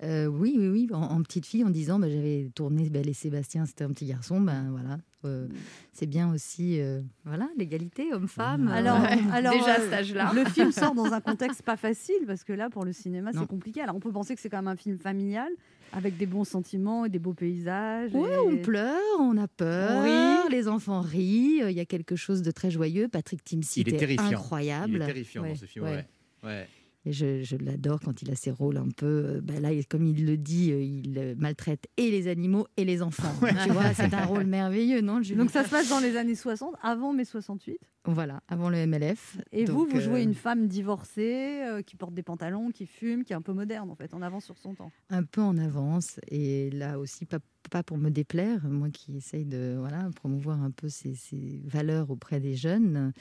Euh, oui, oui, oui, en, en petite fille, en disant, bah, j'avais tourné Belle et Sébastien, c'était un petit garçon, ben voilà, euh, c'est bien aussi, euh, voilà, l'égalité homme-femme. Alors, Ouais. (laughs) alors déjà cet âge-là. le film (laughs) sort dans un contexte pas facile parce que là, pour le cinéma, c'est compliqué. Alors, on peut penser que c'est quand même un film familial avec des bons sentiments et des beaux paysages. Et- on pleure, on a peur, rit. les enfants rient, il y a quelque chose de très joyeux. Patrick Timsit Il est terrifiant. incroyable. Il est terrifiant Ouais, dans ce film. ouais. Ouais. Et je, je l'adore quand il a ses rôles un peu. euh, bah là, comme il le dit, euh, il euh, maltraite et les animaux et les enfants. Tu vois, c'est un rôle merveilleux, non Julie? Donc, ça se passe dans les années 60, avant mai 68. Voilà, avant le MLF. Et vous, vous jouez euh, une femme divorcée euh, qui porte des pantalons, qui fume, qui est un peu moderne en fait, en avance sur son temps. un peu en avance et là aussi pas pas pour me déplaire, moi qui essaye de voilà, promouvoir un peu ces, ces valeurs auprès des jeunes,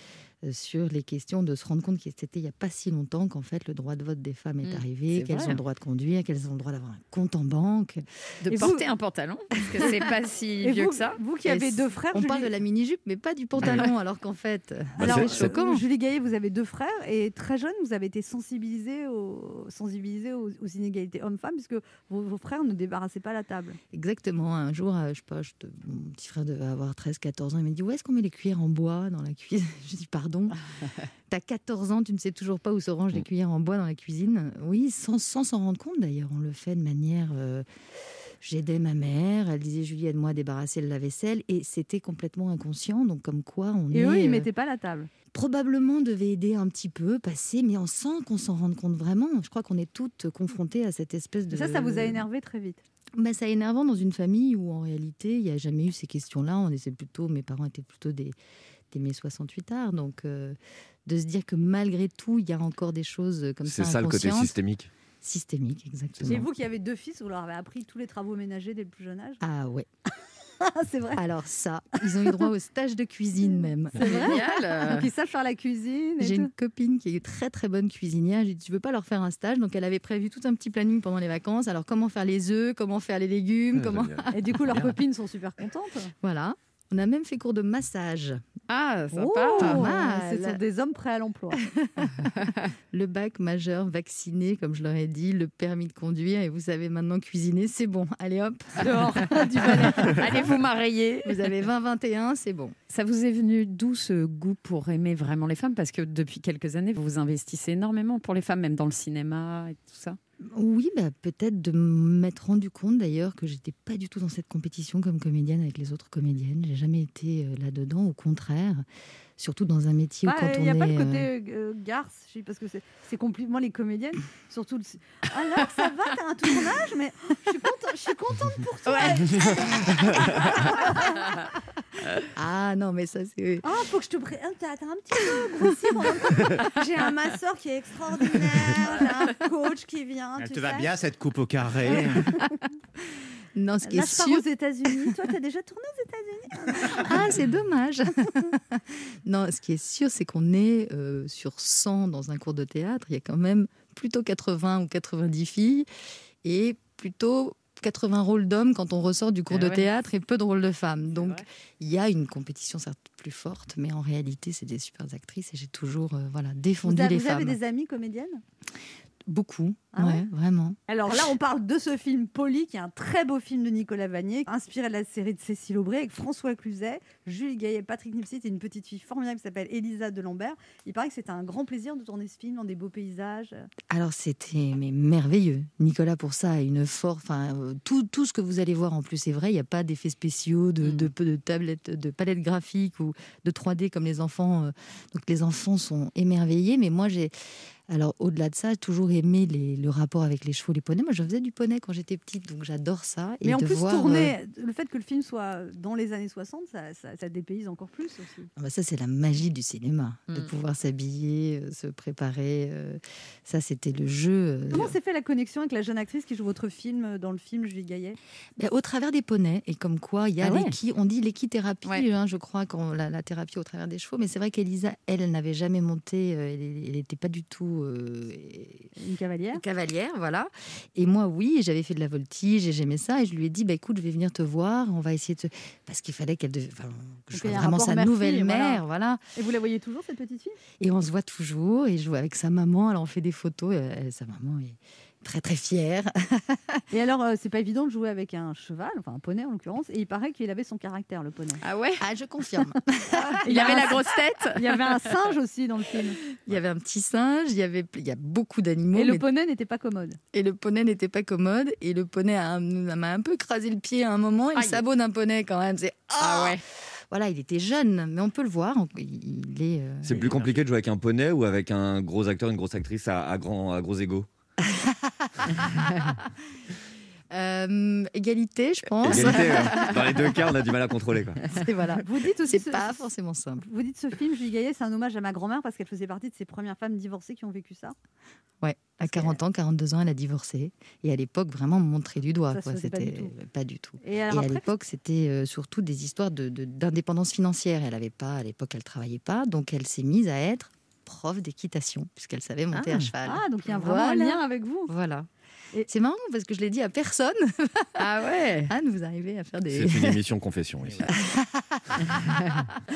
euh, sur les questions de se rendre compte que c'était il n'y a pas si longtemps qu'en fait le droit de vote des femmes est Mm, arrivé, c'est qu'elles vrai. ont le droit de conduire, qu'elles ont le droit d'avoir un compte en banque. De Et porter vous- un pantalon, parce que c'est pas si (laughs) Et vieux vous, que ça. Vous qui Et avez deux frères, On parle de la mini-jupe, mais pas du pantalon, alors qu'en fait, Alors, c'est euh, Julie Gaillet, vous avez deux frères et très jeune, vous avez été sensibilisée aux, sensibilisée aux, aux inégalités hommes-femmes puisque vos, vos frères ne débarrassaient pas la table. Exactement. Un jour, euh, je sais pas, je te- mon petit frère devait avoir 13-14 ans. Il m'a dit Où est-ce qu'on met les cuillères en bois dans la cuisine (laughs) Je dis Pardon (laughs) T'as 14 ans, tu ne sais toujours pas où se rangent les cuillères en bois dans la cuisine Oui, sans sans s'en rendre compte d'ailleurs. On le fait de manière. euh, J'aidais ma mère, elle disait Julie, aide-moi à débarrasser le lave-vaisselle, et c'était complètement inconscient. Donc, comme quoi, on Et est. eux, ils euh, mettaient pas la table. probablement devait aider un petit peu, passer, mais on sent qu'on s'en rende compte vraiment. Je crois qu'on est toutes confrontées à cette espèce de. Ça, ça vous a énervé très vite? Bah, ça énervant dans une famille où en réalité il n'y a jamais eu ces questions-là. On était plutôt, mes parents étaient plutôt des, des mai 68 arts, donc euh, de se dire que malgré tout il y a encore des choses comme ça C'est ça le côté systémique. Systémique, exactement. Et vous qui avez deux fils, vous leur avez appris tous les travaux ménagers dès le plus jeune âge Ah ouais. (laughs) C'est vrai. Alors ça, ils ont eu droit au stage de cuisine même. C'est Génial. Donc (laughs) ils savent faire la cuisine. J'ai une copine qui est très très bonne cuisinière. J'ai dit, tu veux pas leur faire un stage? Donc elle avait prévu tout un petit planning pendant les vacances. Alors comment faire les œufs, comment faire les légumes, Ah, comment. génial. Et du coup, leurs copines sont super contentes. Voilà. On a même fait cours de massage. Ah, sympa. Oh, Pas mal. Ce sont des hommes prêts à l'emploi. (laughs) Le bac majeur, vacciné, comme je leur ai dit, le permis de conduire. Et vous savez maintenant cuisiner, c'est bon. Allez hop, Dehors, (laughs) du balai. Allez vous marier. vous avez 20-21, c'est bon. Ça vous est venu d'où ce goût pour aimer vraiment les femmes? Parce que depuis quelques années, vous vous investissez énormément pour les femmes, même dans le cinéma et tout ça. Oui, bah, peut-être de m'être rendu compte d'ailleurs que j'étais pas du tout dans cette compétition comme comédienne avec les autres comédiennes. J'ai jamais été euh, là-dedans, au contraire. Surtout dans un métier où Ah, quand Il on n'y a est. pas le euh, côté euh, garce, je sais, parce que c'est-. Moi, les comédiennes, surtout. Le... Alors, ça va, t'as un tournage, mais je suis contente, je suis contente pour toi. (laughs) Ah non, mais ça c'est. Ah, faut que je te pré... ah, T'as un petit peu grossi. J'ai un masseur qui est extraordinaire, un coach qui vient. Elle tu te va bien cette coupe au carré Non, ce qui Là, est je pars sûr. aux États-Unis. Toi, t'as déjà tourné aux États-Unis? (laughs) Ah, c'est dommage. (laughs) non, ce qui est sûr, c'est qu'on est euh, sur 100 dans un cours de théâtre. Il y a quand même plutôt 80 ou 90 filles et plutôt 80 rôles d'hommes quand on ressort du cours Ah de ouais. théâtre et peu de rôles de femmes. Donc, il y a une compétition certes plus forte, mais en réalité, c'est des super actrices et j'ai toujours euh, voilà, Vous, défendu avez, les vous avez femmes. des amies comédiennes? Beaucoup, Ah ouais ouais, vraiment. Alors là, on parle de ce film Polly, qui est un très beau film de Nicolas Vanier, inspiré de la série de Cécile Aubray, avec François Cluzet, Julie Gaillet, Patrick Nipsit et une petite fille formidable qui s'appelle Elisa de Lambert. Il paraît que c'était un grand plaisir de tourner ce film dans des beaux paysages. Alors c'était mais merveilleux. Nicolas pour ça a une force. Enfin euh, tout, tout ce que vous allez voir en plus c'est vrai. Il n'y a pas d'effets spéciaux, de, Mm. de, de tablettes, de palettes graphiques ou de 3D comme les enfants. euh. Donc les enfants sont émerveillés. Mais moi j'ai alors au-delà de ça j'ai toujours aimé les- le rapport avec les chevaux, les poneys. Moi je faisais du poney quand j'étais petite donc j'adore ça. Et Mais en de plus, voir, euh, tourner, le fait que le film soit dans les années 60, ça, ça, ça dépayse encore plus aussi. Ah bah ça, c'est la magie du cinéma, de Mm. pouvoir s'habiller, euh, se préparer. euh, ça, c'était le jeu. euh, Comment s'est fait la connexion avec la jeune actrice qui joue votre film dans le film Julie Gaillet? Ben, au travers des poneys, et comme quoi il y a Ah ouais? on dit l'équithérapie, Ouais. hein, je crois, quand la, la thérapie au travers des chevaux, mais c'est vrai qu'Elisa, elle, elle n'avait jamais monté, euh, elle n'était pas du tout euh, Une cavalière cavalière, voilà. Et moi, oui, j'avais fait de la voltige et j'aimais ça, et je lui ai dit, bah, écoute, je vais venir te voir, on va essayer de... Parce qu'il fallait qu'elle... dev- enfin, que je sois vraiment sa nouvelle mère, voilà. Et vous la voyez toujours, cette petite fille? Et on se voit toujours, et je vois avec sa maman, alors on fait des photos, et, sa maman est très très fière. (laughs) Et alors, euh, c'est pas évident de jouer avec un cheval, enfin un poney en l'occurrence, et il paraît qu'il avait son caractère, le poney. Ah ouais? Ah, je confirme. (laughs) Il avait un- la grosse tête (laughs) Il y avait un singe aussi dans le film. Il y avait un petit singe, il y avait il y a beaucoup d'animaux. Et le mais- poney n'était pas commode. et le poney n'était pas commode. Et le poney a un- m'a un peu écrasé le pied à un moment. Et le Aïe. sabot d'un poney, quand même, c'est. Ah ouais. Voilà, il était jeune, mais on peut le voir. Il est. euh, C'est plus compliqué de jouer avec un poney ou avec un gros acteur, une grosse actrice à, à grand, à gros ego (laughs) Euh, égalité, je pense. Égalité, ouais. (laughs) Dans les deux cas, on a du mal à contrôler. Quoi. C'est voilà. (laughs) Vous dites aussi C'est ce- pas forcément simple. Vous dites ce film, Julie Gaillet, c'est un hommage à ma grand-mère parce qu'elle faisait partie de ces premières femmes divorcées qui ont vécu ça. Ouais, à 40 ans, 42 ans, elle a divorcé. Et à l'époque, vraiment montré du doigt. Ça se quoi. faisait pas du C'était tout. pas du tout. Et à l'époque, c'était euh, surtout des histoires de- de- d'indépendance financière. Elle avait pas, à l'époque, elle travaillait pas, donc elle s'est mise à être prof d'équitation puisqu'elle savait monter Ah. à cheval. Ah, donc il y a vraiment un lien avec vous. Voilà. C'est marrant parce que je l'ai dit à personne. (laughs) Ah ouais Anne, vous arrivez à faire des. C'est une émission confession ici. (laughs)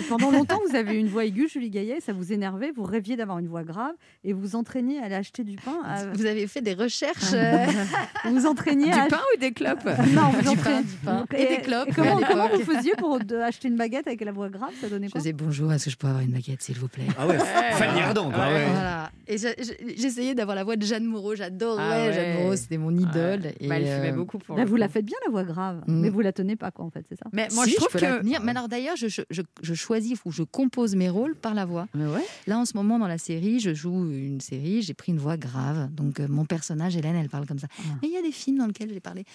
Pendant longtemps, vous avez eu une voix aiguë, Julie Gaillet, ça vous énervait, vous rêviez d'avoir une voix grave et vous vous entraîniez à aller acheter du pain. à- Vous avez fait des recherches. euh, Vous (laughs) vous entraîniez Du à... pain ou des clopes Non, vous Du entraîniez- pain, du pain. Et des clopes, Et comment, à comment vous faisiez pour acheter une baguette avec la voix grave? Ça donnait Je quoi? faisais bonjour, est-ce que je peux avoir une baguette, s'il vous plaît? Ah ouais, Fanny Ardant, quoi. ouais. Voilà. Et je- je- j'essayais d'avoir la voix de Jeanne Moreau. J'adorais Ah ouais. Jeanne Moreau, c'était mon idole. Ouais. Et, Bah, elle fumait euh, beaucoup pour Là, le vous coup. la faites bien la voix grave, Mm. mais vous la tenez pas quoi en fait, c'est ça Mais moi, si, je trouve que. tenir. Mais alors d'ailleurs, je, je- je- choisis ou je compose mes rôles par la voix. Mais ouais. Là, en ce moment, dans la série, je joue une série, j'ai pris une voix grave. Donc, euh, mon personnage, Hélène, elle parle comme ça. Ah. Mais il y a des films dans lesquels j'ai parlé.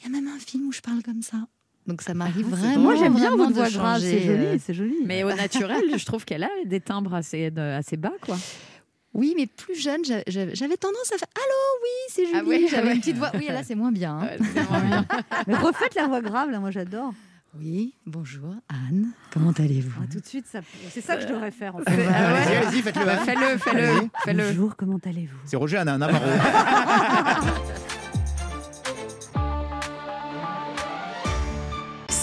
Il y a même un film où je parle comme ça. Donc, ça m'arrive Ah, vraiment. Moi j'aime bien votre voix grave, c'est joli, euh, c'est joli. Mais (laughs) au naturel, je trouve qu'elle a des timbres assez, assez bas, quoi. Oui, mais plus jeune, j'a- j'a- j'avais tendance à faire Allô, oui, c'est Julie. Ah ouais, J'avais ouais. une petite voix. Oui, là, c'est moins bien. hein. Ouais, bien. (laughs) Mais refaites la voix grave là, moi j'adore. Oui, bonjour, Anne. Comment allez-vous? Ah, tout de suite, ça... c'est ça que je devrais faire en Ah fait. ouais. Allez-y, faites-le. Hein. Fais-le, fais-le, Allez-y. fais-le. Bonjour, comment allez-vous? C'est Roger Anna Navarro. (laughs)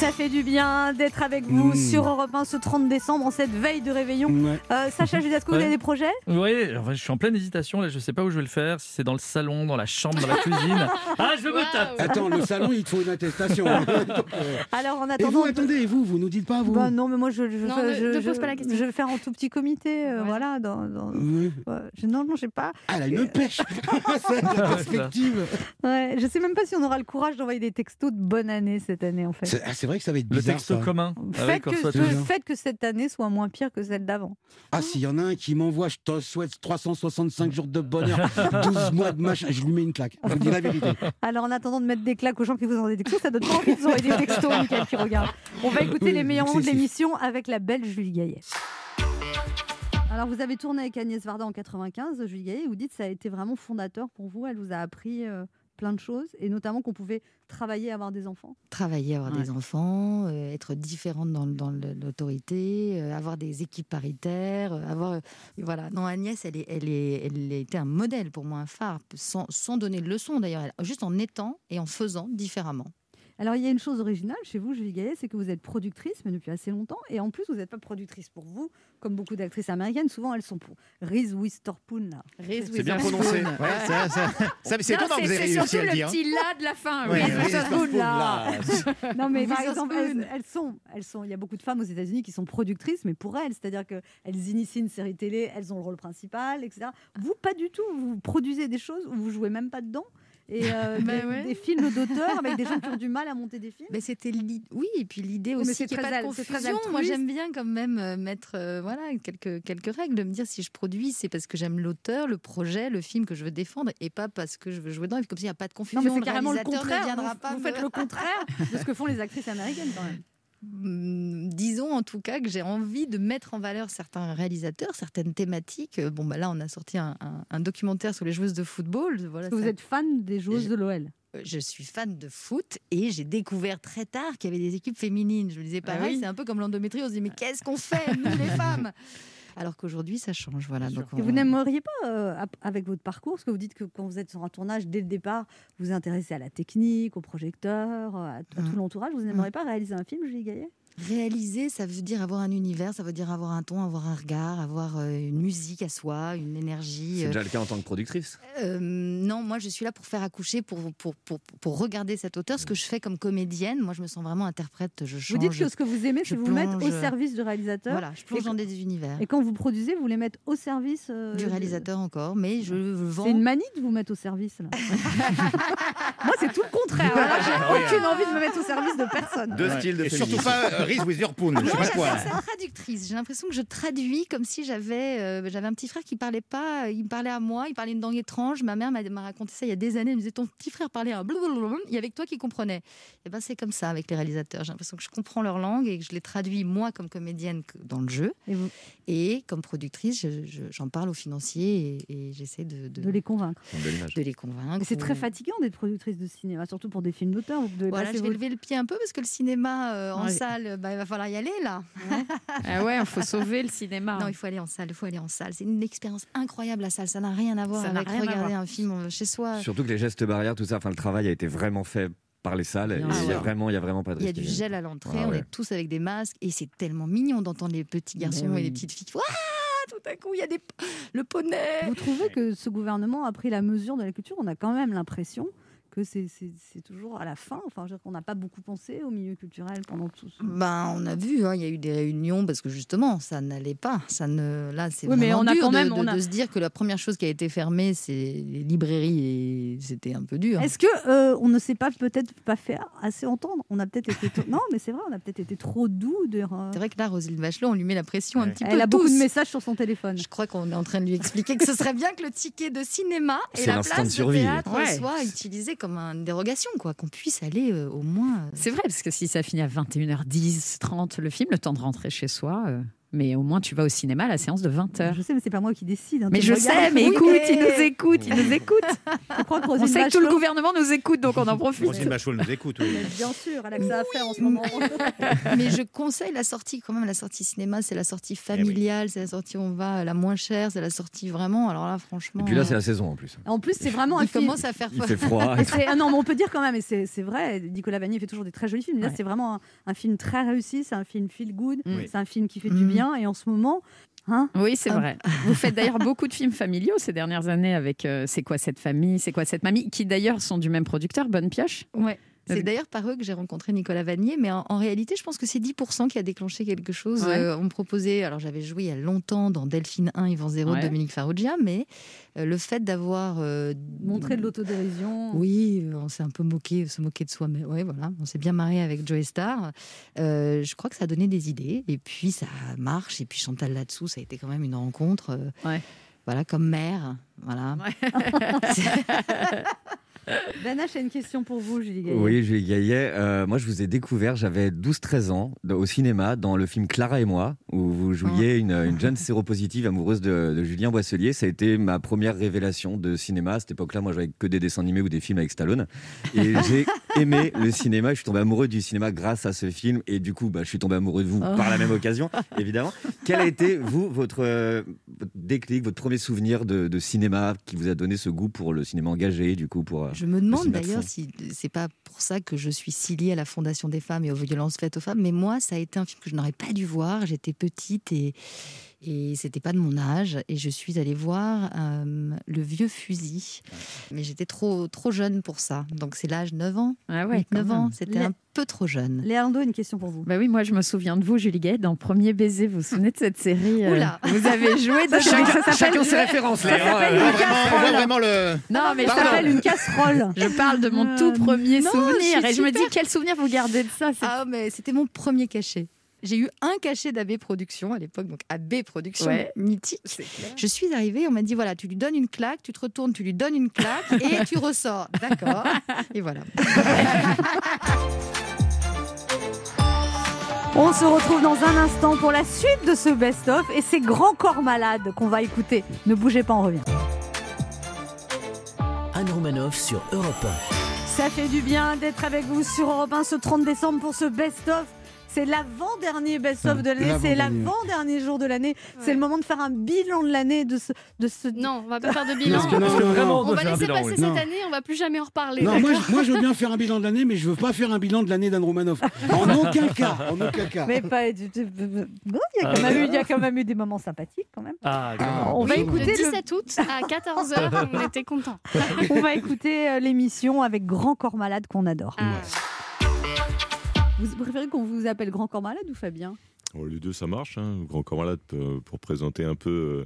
Ça fait du bien d'être avec vous Mmh. sur Europe 1 ce 30 décembre en cette veille de réveillon. Ouais. Euh, Sacha Judasco, vous Ouais. avez des projets? Oui, je suis en pleine hésitation. Là, je sais pas où je vais le faire. Si c'est dans le salon, dans la chambre, dans la cuisine. (laughs) Ah, je me tape. Attends, le salon, il te faut une attestation. hein. (laughs) Alors en Et attendant. vous, attendez, et vous, vous nous dites pas, vous? Bah non, mais moi je, je, Non, je- ne- je- ne pose je- pas la question. je vais faire en tout petit comité, euh, Ouais. voilà. Dans, Oui. non, non, je sais pas. Ah, elle a une pêche (laughs) C'est la perspective Ouais, je sais même pas si on aura le courage d'envoyer des textos de bonne année cette année en fait. C'est ah, c'est vrai que ça va être Le bizarre, texte ça. commun. Faites que, faites cette année soit moins pire que celle d'avant. Ah, s'il y en a un qui m'envoie, je te souhaite 365 jours de bonheur, (laughs) 12 mois de machin, je lui mets une claque. Je vous dis la vérité. Alors en attendant de mettre des claques aux gens qui vous envoient des textos, ça donne pas envie de vous envoyer des textos, Mickaël qui regarde. On va écouter Oui, les meilleurs moments de l'émission avec la belle Julie Gaillet. Alors vous avez tourné avec Agnès Varda en 95, Julie Gaillet, vous dites que ça a été vraiment fondateur pour vous, elle vous a appris euh, plein de choses, et notamment qu'on pouvait travailler, avoir des enfants. Travailler, avoir Ouais. des enfants, euh, être différente dans, dans l'autorité, euh, avoir des équipes paritaires, euh, avoir. euh, voilà. Non, Agnès, elle, est, elle, est, elle a été un modèle pour moi, un phare, sans, sans donner de leçons d'ailleurs, juste en étant et en faisant différemment. Alors il y a une chose originale chez vous, Julie Gaillet, c'est que vous êtes productrice, mais depuis assez longtemps, et en plus vous n'êtes pas productrice pour vous, comme beaucoup d'actrices américaines, souvent elles sont pour Reese Witherspoon. là. C'est bien prononcé. Ouais, ça, ça- (laughs) ça, mais c'est Non, étonnant que vous c'est réussi surtout à le le petit là de la fin. Ouais, là. (laughs) Non, mais par exemple, elles, elles sont, elles sont, il y a beaucoup de femmes aux États-Unis qui sont productrices, mais pour elles, c'est-à-dire qu'elles initient une série télé, elles ont le rôle principal, etc. Vous, pas du tout. Vous produisez des choses où vous jouez même pas dedans. Et euh, (laughs) Bah des, ouais. des films d'auteurs avec des gens qui ont du mal à monter des films. Mais c'était oui et puis l'idée aussi qu'il n'y ait pas de confusion. Moi j'aime bien quand même euh, mettre euh, voilà quelques quelques règles de me dire si je produis c'est parce que j'aime l'auteur, le projet, le film que je veux défendre et pas parce que je veux jouer dedans. Et comme s'il n'y a pas de confusion. Non, mais c'est carrément le contraire. Vous, pas vous faites le contraire (laughs) de ce que font les actrices américaines quand même. Hum, Disons en tout cas que j'ai envie de mettre en valeur certains réalisateurs, certaines thématiques. Euh, Bon, bah là, on a sorti un, un- un documentaire sur les joueuses de football. Voilà, vous ça- êtes fan des joueuses Je- de l'OL. Euh, je suis fan de foot et j'ai découvert très tard qu'il y avait des équipes féminines. Je me disais Ah pareil, oui. c'est un peu comme l'endométriose. On se dit mais qu'est-ce qu'on fait nous les femmes? (laughs) Alors qu'aujourd'hui ça change. Voilà. Donc, Et vous n'aimeriez pas, euh, avec votre parcours, parce que vous dites que quand vous êtes sur un tournage, dès le départ, vous vous intéressez à la technique, au projecteur, à, à Mm. tout l'entourage, vous n'aimeriez pas réaliser un film, Julie Gaillet? Réaliser, ça veut dire avoir un univers, ça veut dire avoir un ton, avoir un regard, avoir euh, une musique à soi, une énergie. C'est euh, déjà le cas en tant que productrice. Euh, non, moi je suis là pour faire accoucher, pour, pour, pour, pour regarder cet auteur. Ce que je fais comme comédienne, moi je me sens vraiment interprète. Je Vous change. dites que ce que vous aimez, c'est vous mettre au service du réalisateur. Voilà, je plonge Et- dans des univers. Et quand vous produisez, vous les mettez au service euh, Du de- réalisateur encore, mais je vends. C'est une manie de vous mettre au service. Là. (laughs) Moi, c'est tout le contraire. (laughs) J'ai Ah aucune envie de me mettre au service de personne. Deux Ouais. styles de Et surtout pas Reese Witherspoon, je sais pas j'ai- quoi. c'est traductrice. J'ai l'impression que je traduis comme si j'avais euh, j'avais un petit frère qui parlait pas, il me parlait à moi, il parlait une langue étrange. Ma mère m'a raconté ça il y a des années. Elle me disait ton petit frère parlait un blablabla, il y avait que toi qui comprenais. Et ben c'est comme ça avec les réalisateurs. J'ai l'impression que je comprends leur langue et que je les traduis moi comme comédienne dans le jeu et, comme productrice, je- je- j'en parle aux financiers et, et j'essaie de, De les convaincre. De les convaincre. C'est très fatigant d'être productrice de cinéma, surtout pour des films d'auteur. Vous Voilà, je vais vos- lever le pied un peu parce que le cinéma euh, en Ouais. salle, bah, il va falloir y aller là. (laughs) Ah ouais, il faut sauver le cinéma. Non, il faut aller en salle, il faut aller en salle. C'est une expérience incroyable la salle. Ça n'a rien à voir Ça avec rien regarder voir. un film euh, chez soi. Surtout que les gestes barrières, tout ça, enfin le travail a été vraiment fait par les salles. Il y a vraiment, il y a vraiment pas de Il y a du gel à l'entrée, Ouais, on ouais. est tous avec des masques et c'est tellement mignon d'entendre les petits garçons et les petites filles. qui font, Ah, tout à coup, il y a des le poney. Vous trouvez que ce gouvernement a pris la mesure de la culture? On a quand même l'impression que c'est toujours à la fin. Enfin, je veux dire qu'on n'a pas beaucoup pensé au milieu culturel pendant tout ce... Ben, on a vu, hein, il y a eu des réunions parce que justement, ça n'allait pas. Ça ne, là, c'est Oui, mais vraiment on a dur quand de, même- de- on a- de se dire que la première chose qui a été fermée, c'est les librairies et c'était un peu dur. Est-ce que euh, on ne s'est pas peut-être pas fait assez entendre? On a peut-être été to- (laughs) non, mais c'est vrai, on a peut-être été trop doux. De... C'est vrai que là, Roselyne Bachelot, on lui met la pression un petit peu. Elle a beaucoup de messages sur son téléphone. Je crois qu'on est en train de lui expliquer que ce serait bien que le ticket de cinéma (laughs) et C'est la l'instant place de de, survie. théâtre Ouais. soit utilisé comme une dérogation, quoi. Qu'on puisse aller euh, au moins. euh, C'est vrai, parce que si ça finit à 21h10, 30 le film, le temps de rentrer chez soi, euh, mais au moins tu vas au cinéma à la séance de 20h. Je sais, mais c'est pas moi qui décide. hein, Mais je sais, mais écoute, il nous écoute, il nous écoute. (laughs) On sait que tout le gouvernement nous écoute, donc on en profite. Roselyne Bachelot nous écoute. oui. Mais Bien sûr, elle a que ça à faire en ce moment. (laughs) Mais je conseille la sortie, quand même, la sortie cinéma, c'est la Eh sortie familiale, c'est la sortie où on va la moins chère, c'est la sortie vraiment. Alors là, franchement. Et puis là, c'est euh, la saison en plus. En plus, c'est vraiment un il film. commence à faire Il fait froid. Et c'est- ah non, mais on peut dire quand même, et c'est c'est vrai, Nicolas Vanier fait toujours des très jolis films. Là, Ouais. c'est vraiment un, un film très réussi, c'est un film feel good, Oui. c'est un film qui fait du Mm. Bien. Et en ce moment, hein, Oui, c'est vrai. Vous faites d'ailleurs (laughs) beaucoup de films familiaux ces dernières années avec euh, C'est quoi cette famille, C'est quoi cette mamie, qui d'ailleurs sont du même producteur, Bonne Pioche? Ouais. C'est d'ailleurs par eux que j'ai rencontré Nicolas Vanier, mais en, en réalité, je pense que c'est 10% qui a déclenché quelque chose. Ouais. Euh, on me proposait, alors j'avais joué il y a longtemps dans Delphine 1, Yvan 0 Ouais. de Dominique Farrugia, mais euh, le fait d'avoir. euh, montrer de l'autodérision. Oui, euh, on s'est un peu moqué, se moquer de soi, mais ouais, voilà, on s'est bien marré avec Joe Star. Je crois que ça a donné des idées, et puis ça marche, et puis Chantal là-dessous, ça a été quand même une rencontre. Ouais. Voilà, comme mère, voilà. (laughs) (laughs) Ben H a une question pour vous, Julie Gaillet. Oui, Julie Gaillet. Euh, moi, je vous ai découvert, j'avais 12-13 ans, au cinéma, dans le film Clara et moi, où vous jouiez une, une jeune (laughs) séropositive amoureuse de, de Julien Boisselier. Ça a été ma première révélation de cinéma. À cette époque-là, moi, je voyais que des dessins animés ou des films avec Stallone. Et (laughs) j'ai aimé le cinéma. Je suis tombé amoureux du cinéma grâce à ce film. Et du coup, bah, je suis tombé amoureux de vous Oh. par la même occasion, évidemment. Quel a été, vous, votre, euh, votre déclic, votre premier souvenir de, de cinéma qui vous a donné ce goût pour le cinéma engagé, du coup, pour... euh, Je me demande d'ailleurs si c'est pas pour ça que je suis si liée à la Fondation des femmes et aux violences faites aux femmes. Mais moi, ça a été un film que je n'aurais pas dû voir. J'étais petite et, et c'était pas de mon âge. Et je suis allée voir euh, Le Vieux Fusil. Mais j'étais trop, trop jeune pour ça. Donc c'est l'âge 9 ans. Ah ouais, 8, 9 quand ans. C'était un peu trop jeune. Léandro, une question pour vous. Bah oui, moi je me souviens de vous, Julie Gay, dans Premier baiser. Vous vous souvenez de cette série euh, Oula. Vous avez joué Ça, dedans. c'est- ça Ça s'appelle- Chacun ses références, Ça s'appelle hein. une voit vraiment- vraiment le. Non, mais Ça je s'appelle parle, une casserole. je parle de mon Euh, tout premier non, souvenir. Et je me dis, quel souvenir vous gardez de ça Ah, mais c'était mon premier cachet. J'ai eu un cachet d'AB Productions à l'époque, donc AB Productions, Ouais. mythique. Je suis arrivée, on m'a dit voilà, tu lui donnes une claque, tu te retournes, tu lui donnes une claque et (laughs) tu ressors. D'accord. Et voilà. On se retrouve dans un instant pour la suite de ce best-of et c'est Grand Corps Malade qu'on va écouter. Ne bougez pas, on revient. Anne Romanoff sur Europe Ça fait du bien d'être avec vous sur Europe 1 ce 30 décembre pour ce best-of. C'est l'avant-dernier best-of de l'année, c'est L'avant-dernier. jour de l'année. C'est le moment de faire un bilan de l'année de ce, de ce. Non, on va pas faire de bilan. Parce que non, non, non. on va laisser passer Non. cette année, on va plus jamais en reparler. Non, moi, je, moi, je veux bien faire un bilan de l'année, mais je veux pas faire un bilan de l'année d'Anne Romanoff. En (laughs) aucun cas, en aucun cas. Mais pas. il y a quand même eu- il y a quand même eu des moments sympathiques quand même. Ah, (laughs) On va écouter le le 17 août à 14h, on était contents. On va écouter l'émission avec Grand Corps Malade qu'on adore. Ah. Vous préférez qu'on vous appelle Grand Corps Malade ou Fabien? Bon, les deux, ça marche. Hein. Grand Corps Malade peut- pour présenter un peu euh,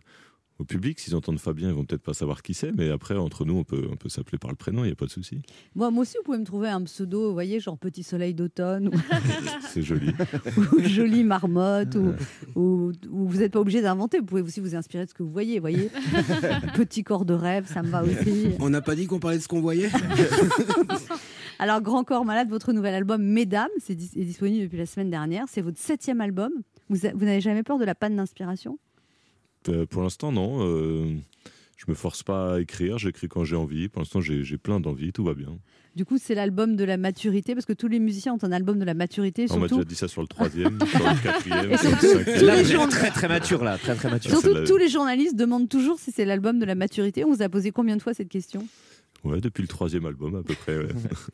au public. S'ils entendent Fabien, ils vont peut-être pas savoir qui c'est, mais après, entre nous, on peut, on peut s'appeler par le prénom, il n'y a pas de souci. Moi, moi aussi, vous pouvez me trouver un pseudo, vous voyez, genre Petit Soleil d'automne ou, (laughs) C'est joli. (laughs) ou Jolie Marmotte, ou, (laughs) ou- ou vous n'êtes pas obligé d'inventer, vous pouvez aussi vous inspirer de ce que vous voyez, vous voyez. Petit corps de rêve, ça me va aussi. On n'a pas dit qu'on parlait de ce qu'on voyait? Alors, Grand Corps Malade, votre nouvel album Mesdames, c'est dis- est disponible depuis la semaine dernière. C'est votre septième album. Vous, n'avez jamais peur de la panne d'inspiration? Euh, pour l'instant, non. euh, je me force pas à écrire, j'écris quand j'ai envie. Pour l'instant, j'ai plein d'envie, tout va bien. Du coup, c'est l'album de la maturité, parce que tous les musiciens ont un album de la maturité. On m'a Surtout, déjà dit ça sur le troisième, (laughs) sur le quatrième, Et sur le surtout, cinquième. tous Là, les vous êtes journa- très très mature là, très très mature. surtout tous les journalistes demandent toujours si c'est l'album de la maturité. On vous a posé combien de fois cette question? Ouais, depuis le troisième album à peu près. ouais.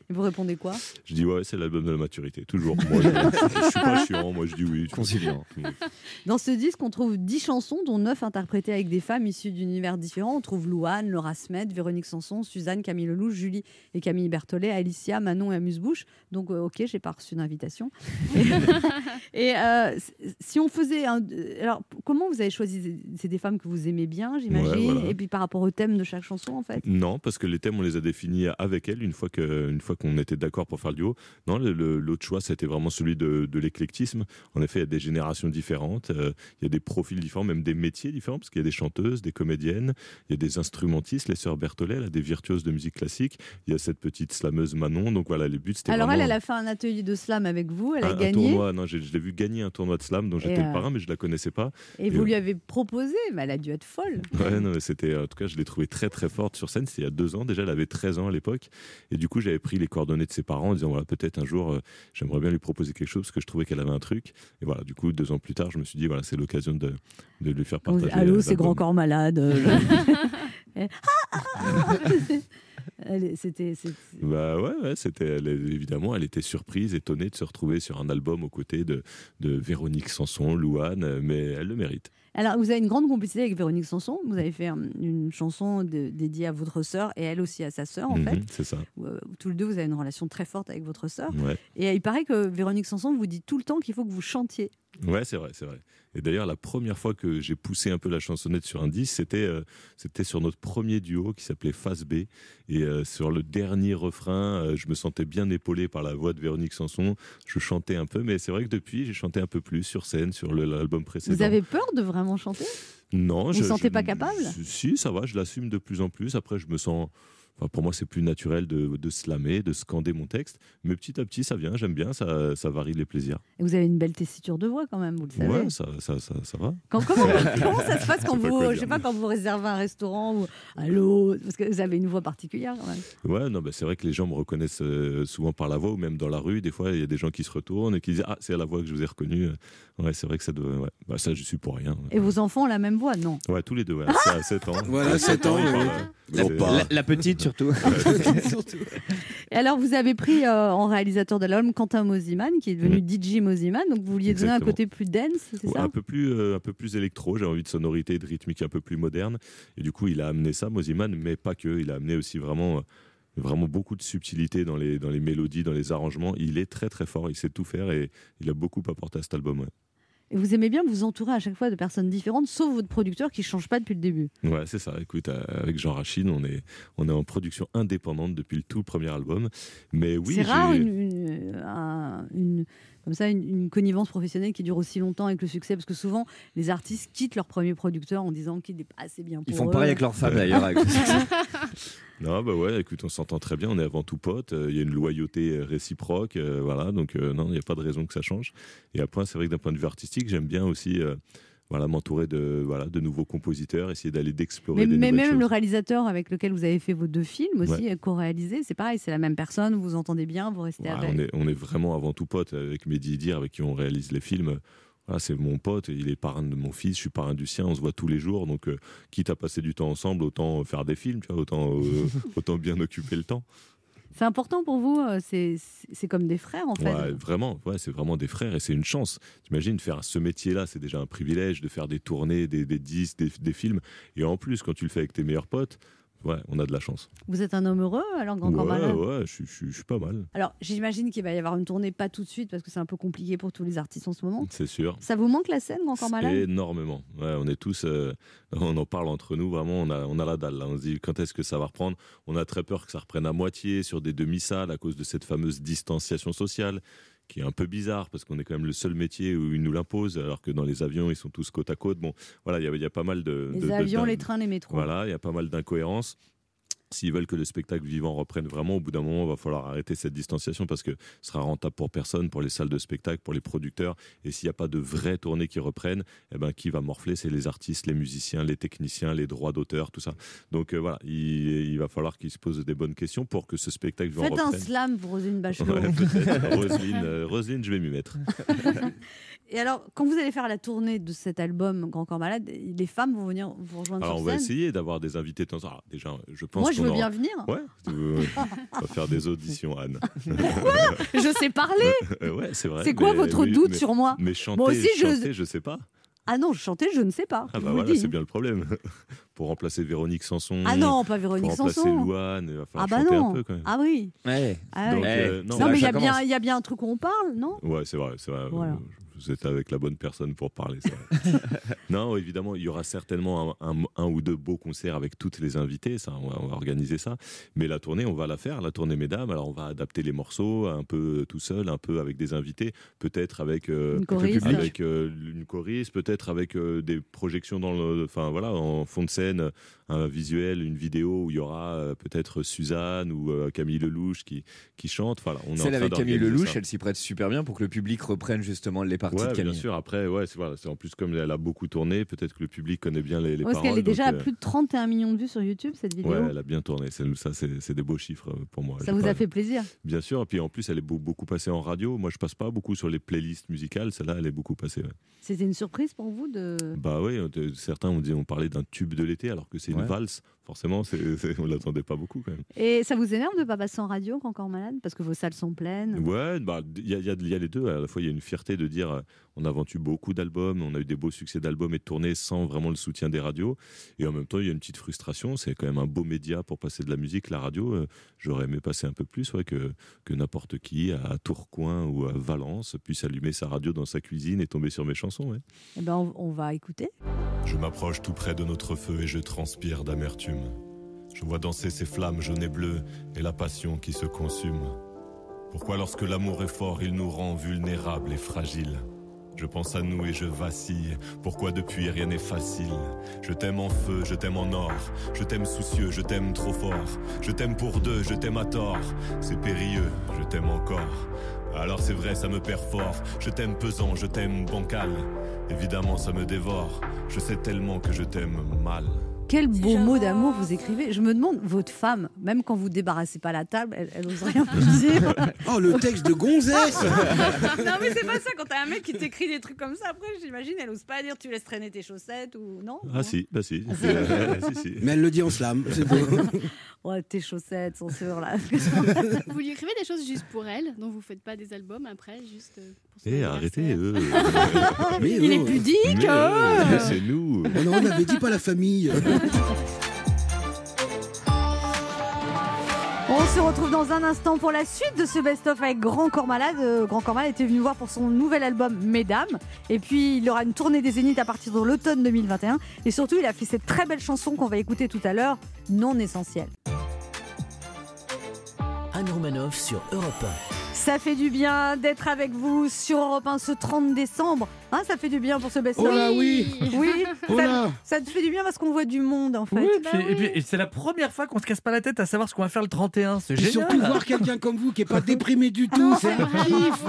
Et (laughs) vous répondez quoi? Je dis ouais, c'est l'album de la maturité, toujours. Moi, je, je suis pas chiant, moi je dis oui. Conciliant. (laughs) Dans ce disque, on trouve 10 chansons, dont 9 interprétées avec des femmes issues d'univers différents. On trouve Louane, Laura Smet, Véronique Sanson, Suzanne, Camille Lelouch, Julie et Camille Berthollet, Alicia, Manon et Amuse-Bouche. Donc, euh, ok, j'ai pas reçu d'invitation. (laughs) et euh, si on faisait un. Alors, comment vous avez choisi C'est des femmes que vous aimez bien, j'imagine? Ouais, voilà. Et puis par rapport au thème de chaque chanson, en fait? Non, parce que les thèmes, on les a définis avec elle une fois que, une fois qu'on était d'accord pour faire le duo. Non, l'autre choix, c'était vraiment celui de, de l'éclectisme. En effet, il y a des générations différentes, euh, il y a des profils différents, même des métiers différents, parce qu'il y a des chanteuses, des comédiennes, il y a des instrumentistes, les sœurs Berthollet, là, des virtuoses de musique classique. Il y a cette petite slameuse Manon. Donc voilà, les buts, c'était Alors, elle, vraiment elle a fait un atelier de slam avec vous, elle a un, un gagné. tournoi. Non, je l'ai vu gagner un tournoi de slam dont j'étais euh, le parrain, mais je la connaissais pas. Et vous euh, lui avez proposé, mais elle a dû être folle. Ouais, non, mais c'était, en tout cas, je l'ai trouvée très très forte sur scène. C'était il y a deux ans déjà, elle avait 13 ans à l'époque. Et du coup, j'avais pris les coordonnées de ses parents en disant voilà, peut-être un jour, euh, j'aimerais bien lui proposer quelque chose parce que je trouvais qu'elle avait un truc. Et voilà, du coup, deux ans plus tard, je me suis dit voilà, c'est l'occasion de, de lui faire partager. Allô, euh, c'est. Grand Corps Malade. (laughs) Ah, ah, ah. C'était. Bah ouais, ouais, c'était évidemment, elle était surprise, étonnée de se retrouver sur un album aux côtés de, de Véronique Sanson, Louane, mais elle le mérite. Alors, vous avez une grande complicité avec Véronique Sanson. Vous avez fait euh, une chanson de- dédiée à votre sœur et elle aussi à sa sœur, en Mhm, fait. c'est ça. Euh, tous les deux, vous avez une relation très forte avec votre sœur. Ouais. Et il paraît que Véronique Sanson vous dit tout le temps qu'il faut que vous chantiez. Ouais, c'est vrai, c'est vrai. Et d'ailleurs, la première fois que j'ai poussé un peu la chansonnette sur un disque, c'était euh, c'était sur notre premier duo qui s'appelait Face B. Et euh, sur le dernier refrain, euh, je me sentais bien épaulé par la voix de Véronique Sanson. Je chantais un peu, mais c'est vrai que depuis, j'ai chanté un peu plus sur scène, sur l'album précédent. Vous avez peur de vraiment chanter? Non, Vous je vous sentez je- pas capable? Si, ça va, je l'assume de plus en plus. Après, je me sens. Enfin, pour moi, c'est plus naturel de, de slammer, de scander mon texte. Mais petit à petit, ça vient, j'aime bien, ça, ça varie les plaisirs. Et vous avez une belle tessiture de voix quand même, vous le savez. Ouais, ça, ça, ça, ça va. Quand- comment, comment (laughs) ça se passe quand vous, quoi je sais pas, quand vous réservez un restaurant ou allô, parce que vous avez une voix particulière quand même. Ouais, non, bah, c'est vrai que les gens me reconnaissent euh, souvent par la voix ou même dans la rue. Des fois, il y a des gens qui se retournent et qui disent Ah, c'est à la voix que je vous ai reconnu. Ouais, c'est vrai que ça doit. Ouais. Bah, ça, je suis pour rien. Et vos enfants ont la même voix, non? Ouais, tous les deux, ouais. C'est à 7 ans. Voilà, À 7 ans, ils oui. euh, la petite (laughs) surtout. Et alors, vous avez pris euh, en réalisateur de l'album Quentin Mosiman, qui est devenu DJ Mosiman. Donc, vous vouliez donner un côté plus dense, c'est Ouais, ça un peu plus euh, un peu plus électro j'ai envie de sonorité et de rythmique un peu plus moderne et du coup il a amené ça Mosiman mais pas que il a amené aussi vraiment euh, vraiment beaucoup de subtilité dans les dans les mélodies dans les arrangements il est très très fort il sait tout faire et il a beaucoup apporté à cet album ouais. Et vous aimez bien vous entourer à chaque fois de personnes différentes, sauf votre producteur qui ne change pas depuis le début. Ouais, c'est ça. Écoute, euh, avec Jean Rachid, on est, on est en production indépendante depuis le tout premier album. Mais oui, c'est rare une, une- un- une- comme ça, une, une connivence professionnelle qui dure aussi longtemps avec le succès, parce que souvent, les artistes quittent leur premier producteur en disant qu'il n'est pas assez bien pour Ils font eux. pareil avec leurs femmes d'ailleurs. avec- (laughs) (laughs) Non, bah ouais, écoute, on s'entend très bien, on est avant tout potes, euh, il y a une loyauté euh, réciproque, euh, voilà, donc euh, non, il n'y a pas de raison que ça change. Et après, c'est vrai que d'un point de vue artistique, j'aime bien aussi euh, voilà, m'entourer de, voilà, de nouveaux compositeurs, essayer d'aller d'explorer Mais, des mais même le réalisateur avec lequel vous avez fait vos deux films aussi, Ouais. co-réalisés, c'est pareil, c'est la même personne, vous vous entendez bien, vous restez Ouais, avec. on, est, on est vraiment avant tout potes avec Mehdi Dir, avec qui on réalise les films. Voilà, c'est mon pote, il est parrain de mon fils, je suis parrain du sien, on se voit tous les jours, donc euh, quitte à passer du temps ensemble, autant faire des films, tu vois, autant, euh, (laughs) autant bien occuper le temps. C'est important pour vous, euh, c'est comme des frères en fait. Vraiment, ouais, c'est vraiment des frères et c'est une chance. T'imagines faire ce métier-là, c'est déjà un privilège de faire des tournées, des, des disques, des, des films. Et en plus, quand tu le fais avec tes meilleurs potes, ouais, on a de la chance. Vous êtes un homme heureux alors Grand Corps ouais, ouais, je suis- je suis je suis pas mal, Alors j'imagine qu'il va y avoir une tournée pas tout de suite parce que c'est un peu compliqué pour tous les artistes en ce moment. c'est sûr. Ça vous manque la scène Grand Corps Malade? Énormément. Ouais, on est tous, euh, (laughs) on en parle entre nous. Vraiment, on a, on a la dalle. Là. On se dit quand est-ce que ça va reprendre? On a très peur que ça reprenne à moitié sur des demi-salles à cause de cette fameuse distanciation sociale qui est un peu bizarre parce qu'on est quand même le seul métier où ils nous l'imposent alors que dans les avions ils sont tous côte à côte. Bon, voilà, il y a- il y, a pas mal de Les de- avions, les trains, les métros. Voilà, il y a pas mal d'incohérences. S'ils veulent que le spectacle vivant reprenne vraiment, au bout d'un moment, il va falloir arrêter cette distanciation parce que ce sera rentable pour personne, pour les salles de spectacle, pour les producteurs. Et s'il n'y a pas de vraies tournées qui reprennent, eh ben, qui va morfler? C'est les artistes, les musiciens, les techniciens, les droits d'auteur, tout ça. Donc euh, voilà, il, il va falloir qu'ils se posent des bonnes questions pour que ce spectacle vivant Faites un reprenne. slam pour Roselyne Bachelot. Ouais. (laughs) Roselyne, euh, Roselyne, je vais m'y mettre. (laughs) Et alors, quand vous allez faire la tournée de cet album Grand Corps Malade, les femmes vont venir vous rejoindre Alors on sur va scène? essayer d'avoir des invités de temps en temps. Déjà, je pense Moi, je veux aura- bien venir? Ouais, euh, on va faire des auditions, Anne. Je sais parler (laughs) ouais, c'est vrai. C'est quoi mais- votre mais- doute mais- sur moi? Mais chanter, Moi aussi, je- chanter, je sais pas. Ah non, chanter, je ne sais pas. Ah je bah voilà, c'est bien le problème. (laughs) pour remplacer Véronique Sanson. Ah non, pas Véronique pour remplacer Sanson. Louane, il va Ah falloir bah chanter non. un peu quand même. Ah oui. Ouais. Ah Donc, oui. euh, non, non, mais il y, a bien- commence. il y a bien un truc où on parle, non? Ouais, c'est vrai, c'est vrai. Voilà. Vous êtes avec la bonne personne pour parler. (laughs) non, évidemment, il y aura certainement un, un- un ou deux beaux concerts avec toutes les invités. Ça, on va, on va organiser ça. Mais la tournée, on va la faire, la tournée mesdames. Alors, on va adapter les morceaux un peu tout seul, un peu avec des invités, peut-être avec euh, Une choriste. avec euh, une choriste, peut-être avec euh, des projections dans le, enfin voilà, en fond de scène, un visuel, une vidéo où il y aura euh, peut-être Suzanne ou euh, Camille Lelouch qui qui chante. Voilà, on est en Celle train avec Camille Lelouch, ça. elle s'y prête super bien pour que le public reprenne justement les Ouais, de bien sûr. Après, ouais, c'est voilà, en plus comme elle a beaucoup tourné, peut-être que le public connaît bien les, les Parce paroles. qu'elle est déjà à donc, euh, plus de 31 millions de vues sur YouTube, cette vidéo. Ouais, elle a bien tourné. C'est- Ça, c'est c'est des beaux chiffres euh, pour moi. Ça vous pas- a fait plaisir Bien sûr. Et puis en plus, elle est beau- beaucoup passée en radio. Moi, je passe pas beaucoup sur les playlists musicales. Celle-là, elle est beaucoup passée. ouais. C'était une surprise pour vous de... Bah oui, euh, certains ont dit, on parlait d'un tube de l'été, alors que c'est une Ouais. valse. Forcément, c'est- (laughs) c'est- on l'attendait pas beaucoup quand même. Et ça vous énerve de pas passer en radio quand encore malade Parce que vos salles sont pleines? Ouais, bah, il y, a- il y a- il y a les deux. À la fois, il y a une fierté de dire euh, on a vendu beaucoup d'albums, on a eu des beaux succès d'albums et de tournées sans vraiment le soutien des radios. Et en même temps, il y a une petite frustration. C'est quand même un beau média pour passer de la musique, la radio. Euh, J'aurais aimé passer un peu plus ouais, que, que n'importe qui à Tourcoing ou à Valence puisse allumer sa radio dans sa cuisine et tomber sur mes chansons. ouais. Eh ben, on, on va écouter. Je m'approche tout près de notre feu et je transpire d'amertume. Je vois danser ces flammes jaunes et bleues et la passion qui se consume. Pourquoi lorsque l'amour est fort, il nous rend vulnérables et fragiles? Je pense à nous et je vacille. Pourquoi depuis rien n'est facile? Je t'aime en feu, je t'aime en or. Je t'aime soucieux, je t'aime trop fort. Je t'aime pour deux, je t'aime à tort. C'est périlleux, je t'aime encore. Alors c'est vrai, ça me perd fort. Je t'aime pesant, je t'aime bancal. Évidemment, ça me dévore. Je sais tellement que je t'aime mal. Quel beau mot d'amour vous écrivez. Je me demande, votre femme, même quand vous débarrassez pas la table, elle, elle ose (laughs) rien vous dire. Oh, le texte de Gonzesse (laughs) non mais c'est pas ça quand t'as un mec qui t'écrit des trucs comme ça après j'imagine elle ose pas dire tu laisses traîner tes chaussettes ou non Ah si, bah si. (laughs) Euh, si, si. Mais elle le dit en slam, c'est beau. Ouais, tes chaussettes sont sûres là. (laughs) Vous lui écrivez des choses juste pour elle, dont vous faites pas des albums après, juste euh, pour son Eh, arrêtez. eux. (laughs) Mais Il est pudique Mais, hein. Oh non, on n'avait dit pas la famille. (laughs) On se retrouve dans un instant pour la suite de ce best-of avec Grand Corps Malade. Euh, Grand Corps Malade était venu voir pour son nouvel album Mesdames. Et puis il aura une tournée des Zéniths à partir de l'automne 2021. Et surtout, il a fait cette très belle chanson qu'on va écouter tout à l'heure, Non Essentielle. Sur Europe Ça fait du bien d'être avec vous sur Europe 1 ce 30 décembre. Hein, ça fait du bien pour ce best-of. Oh là, oui. Oui, (laughs) Oh ça, là. ça te fait du bien parce qu'on voit du monde en fait. Oui, puis- et puis c'est la première fois qu'on se casse pas la tête à savoir ce qu'on va faire le 31. C'est Et génial. surtout voir quelqu'un comme vous qui est pas (laughs) déprimé du tout, c'est un kiff.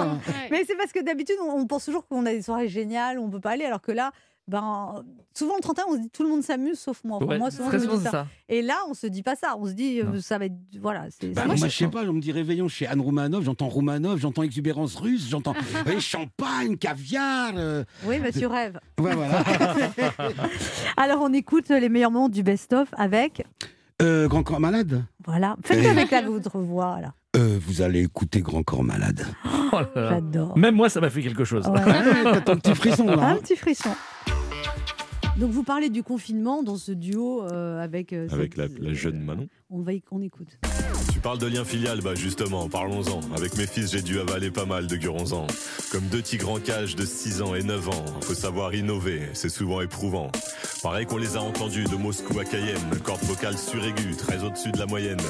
Mais c'est parce que d'habitude, on, on pense toujours qu'on a des soirées géniales, on peut pas aller, alors que là, ben, souvent le 31, on se dit tout le monde s'amuse, sauf moi. Enfin, Ouais, moi, souvent, je me souvent, dis ça. ça. Et là, on se dit pas ça. On se dit, euh, ça va être. Voilà. c'est- Bah, moi, je sais pas, on me dit réveillon chez Anne Romanov, j'entends Romanov, j'entends exubérance russe, j'entends oui, (laughs) champagne, caviar. euh, Oui, bah, tu rêves. Ouais, voilà. (laughs) Alors, on écoute les meilleurs moments du best-of avec. Euh, Grand Corps Malade Voilà. Faites-le avec la votre voix, là. Euh, Vous allez écouter Grand Corps Malade. Oh là. J'adore. Même moi, ça m'a fait quelque chose. Ouais. T'as un petit frisson là. Un hein petit frisson. Donc vous parlez du confinement dans ce duo euh, avec. euh, Avec cette- la, la jeune Manon. On va y- on écoute. Tu parles de lien filial, bah justement, parlons-en. Avec mes fils, j'ai dû avaler pas mal de guronzans. Comme deux tigres en cage de 6 ans et 9 ans. Faut savoir innover, c'est souvent éprouvant. Pareil qu'on les a entendus de Moscou à Cayenne. Corde vocale suraiguë, très au-dessus de la moyenne.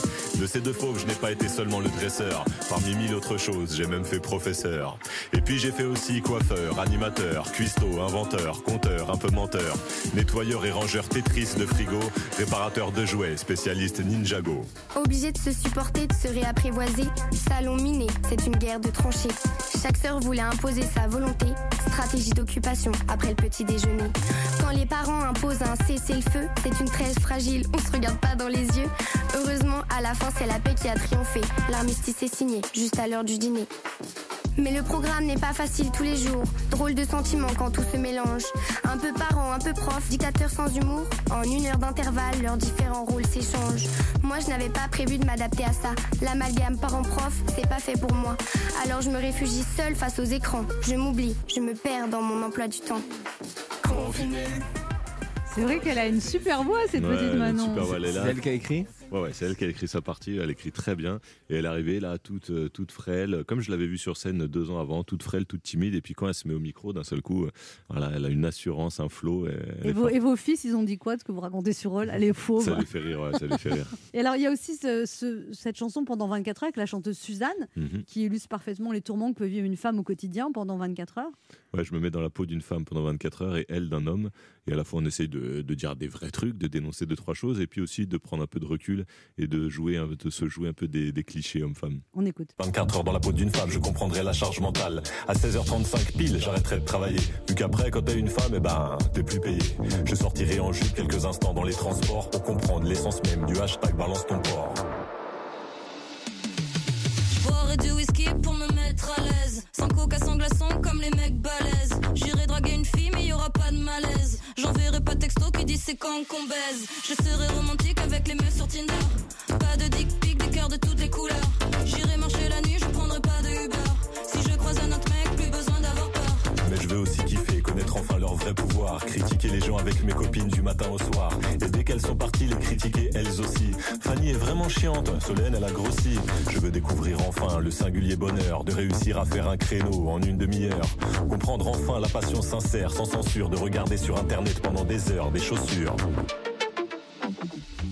De ces deux fauves, je n'ai pas été seulement le dresseur. Parmi mille autres choses, j'ai même fait professeur. Et puis j'ai fait aussi coiffeur, animateur, cuistot, inventeur, conteur, un peu menteur. Nettoyeur et rangeur Tetris de frigo. Réparateur de jouets, spécialiste Ninjago. Obligé se supporter, de se réapprivoiser. Salon miné, c'est une guerre de tranchées. Chaque sœur voulait imposer sa volonté. Stratégie d'occupation après le petit déjeuner. Quand les parents imposent un cessez-le-feu, c'est une trêve fragile, on se regarde pas dans les yeux. Heureusement, à la fin, c'est la paix qui a triomphé. L'armistice est signé, juste à l'heure du dîner. Mais le programme n'est pas facile tous les jours. Drôle de sentiment quand tout se mélange. Un peu parent, un peu prof, dictateur sans humour. En une heure d'intervalle, leurs différents rôles s'échangent. Moi, je n'avais pas prévu de m'adapter à ça. L'amalgame parent-prof, c'est pas fait pour moi. Alors je me réfugie seule face aux écrans. Je m'oublie, je me perds dans mon emploi du temps. C'est vrai qu'elle a une super voix, cette Ouais, petite Manon. super voix, elle est là. C'est elle qui a écrit? Ouais, ouais, c'est elle qui a écrit sa partie. Elle écrit très bien. Et elle est arrivée là, toute, euh, toute frêle. Comme je l'avais vue sur scène deux ans avant, toute frêle, toute timide. Et puis quand elle se met au micro, d'un seul coup, euh, voilà, elle a une assurance, un flow. Et, elle est vos, forte. et vos fils, ils ont dit quoi de ce que vous racontez sur eux là, Les (laughs) fauves. Ça les fait rire, ouais, ça les fait rire. (laughs) Et alors, il y a aussi ce- ce- cette chanson pendant 24 heures avec la chanteuse Suzanne, Mhm. qui illustre parfaitement les tourments que peut vivre une femme au quotidien pendant 24 heures. Ouais, je me mets dans la peau d'une femme pendant 24 heures et elle d'un homme. Et à la fois, on essaye de, de dire des vrais trucs, de dénoncer deux, trois choses, et puis aussi de prendre un peu de recul et de, jouer, un- de se jouer un peu des, des clichés hommes-femmes. On écoute. 24 heures dans la peau d'une femme, je comprendrai la charge mentale. À 16h35 pile, j'arrêterai de travailler. Vu qu'après, quand t'es une femme, eh ben, t'es plus payé. Je sortirai en jupe quelques instants dans les transports pour comprendre l'essence même du hashtag balance ton port. Sans coca, sans glaçon, comme les mecs balèzes. J'irai draguer une fille, mais y aura pas de malaise. J'enverrai pas texto qui dit c'est quand qu'on baise. Je serai romantique avec les meufs sur Tinder. Pas de dick pic, des cœurs de toutes les couleurs. J'irai marcher la nuit, je prendrai pas de Uber. Si je croise un autre mec, plus besoin d'avoir peur. Mais je veux aussi kiffer, enfin leur vrai pouvoir. Critiquer les gens avec mes copines du matin au soir. Et dès qu'elles sont parties, les critiquer elles aussi. Fanny est vraiment chiante, Solène elle a grossi. Je veux découvrir enfin le singulier bonheur de réussir à faire un créneau en une demi-heure. Comprendre enfin la passion sincère, sans censure, de regarder sur internet pendant des heures des chaussures.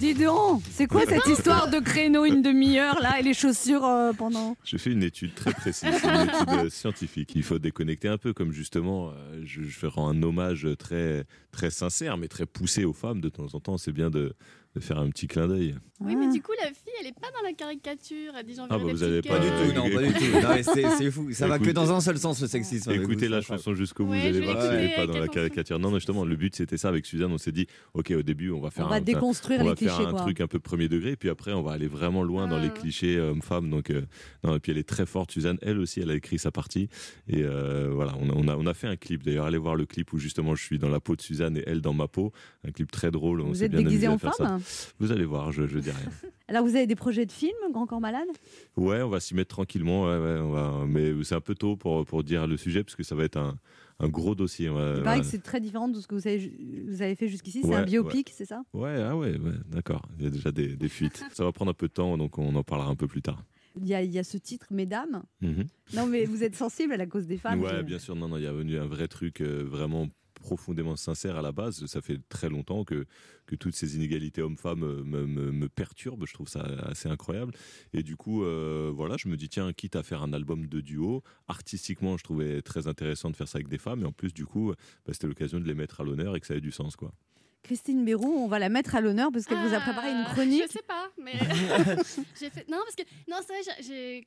Dis donc, c'est quoi cette (laughs) histoire de créneau une demi-heure là et les chaussures euh, pendant J'ai fait une étude très précise, c'est une étude euh, scientifique. Il faut déconnecter un peu, comme justement, euh, je, je rends un hommage très, très sincère, mais très poussé aux femmes de temps en temps. C'est bien de, de faire un petit clin d'œil. Oui, mais du coup, la fille, elle est pas dans la caricature. Elle dit Ah, j'enverrai bah, vous avez pas cœurs. du tout, Non, pas du tout. Non, mais c'est c'est fou. Ça va que dans un seul sens, le sexisme. avec Écoutez la chanson jusqu'au bout, vous allez je vais voir, c'est l'écouter pas dans la caricature. Non, justement, le but c'était ça avec Suzanne. On s'est dit, ok, au début, on va faire On va un, déconstruire on les va faire clichés, un quoi. truc un peu premier degré, puis après, on va aller vraiment loin dans les Ah. clichés hommes-femmes. Donc, euh, non, et puis elle est très forte, Suzanne. Elle aussi, elle a écrit sa partie. Et euh, voilà, on a, on, a, on a fait un clip. D'ailleurs, allez voir le clip où justement je suis dans la peau de Suzanne et elle dans ma peau. Un clip très drôle. On Vous s'est êtes bien déguisée amusé à en faire ça. Vous allez voir, je, je dis rien. (laughs) Alors vous avez des projets de films, Grand Corps Malade? Ouais, on va s'y mettre tranquillement. ouais, ouais, on va... Mais c'est un peu tôt pour, pour dire le sujet, parce que ça va être un, un gros dossier. va- Il paraît que c'est très différent de ce que vous avez, vous avez fait jusqu'ici. C'est Ouais, un biopic, ouais. c'est ça? Ouais, ah ouais, ouais, d'accord. Il y a déjà des, des fuites. (laughs) ça va prendre un peu de temps, donc on en parlera un peu plus tard. il y, a, il y a ce titre, Mesdames. Mhm. Non, mais vous êtes sensible à la cause des femmes. ouais, je- bien sûr. Non, non, il y a venu un vrai truc euh, vraiment profondément sincère à la base. Ça fait très longtemps que, que toutes ces inégalités hommes-femmes euh, me, me, perturbent. Je trouve ça assez incroyable. Et du coup, euh, voilà, je me dis, tiens, quitte à faire un album de duo, artistiquement, je trouvais très intéressant de faire ça avec des femmes. Et en plus, du coup, bah, c'était l'occasion de les mettre à l'honneur et que ça ait du sens, quoi. Christine Béroux, on va la mettre à l'honneur parce qu'elle vous a préparé une chronique. Ah, Je sais pas, mais (laughs) j'ai fait. Non, parce que non, c'est vrai,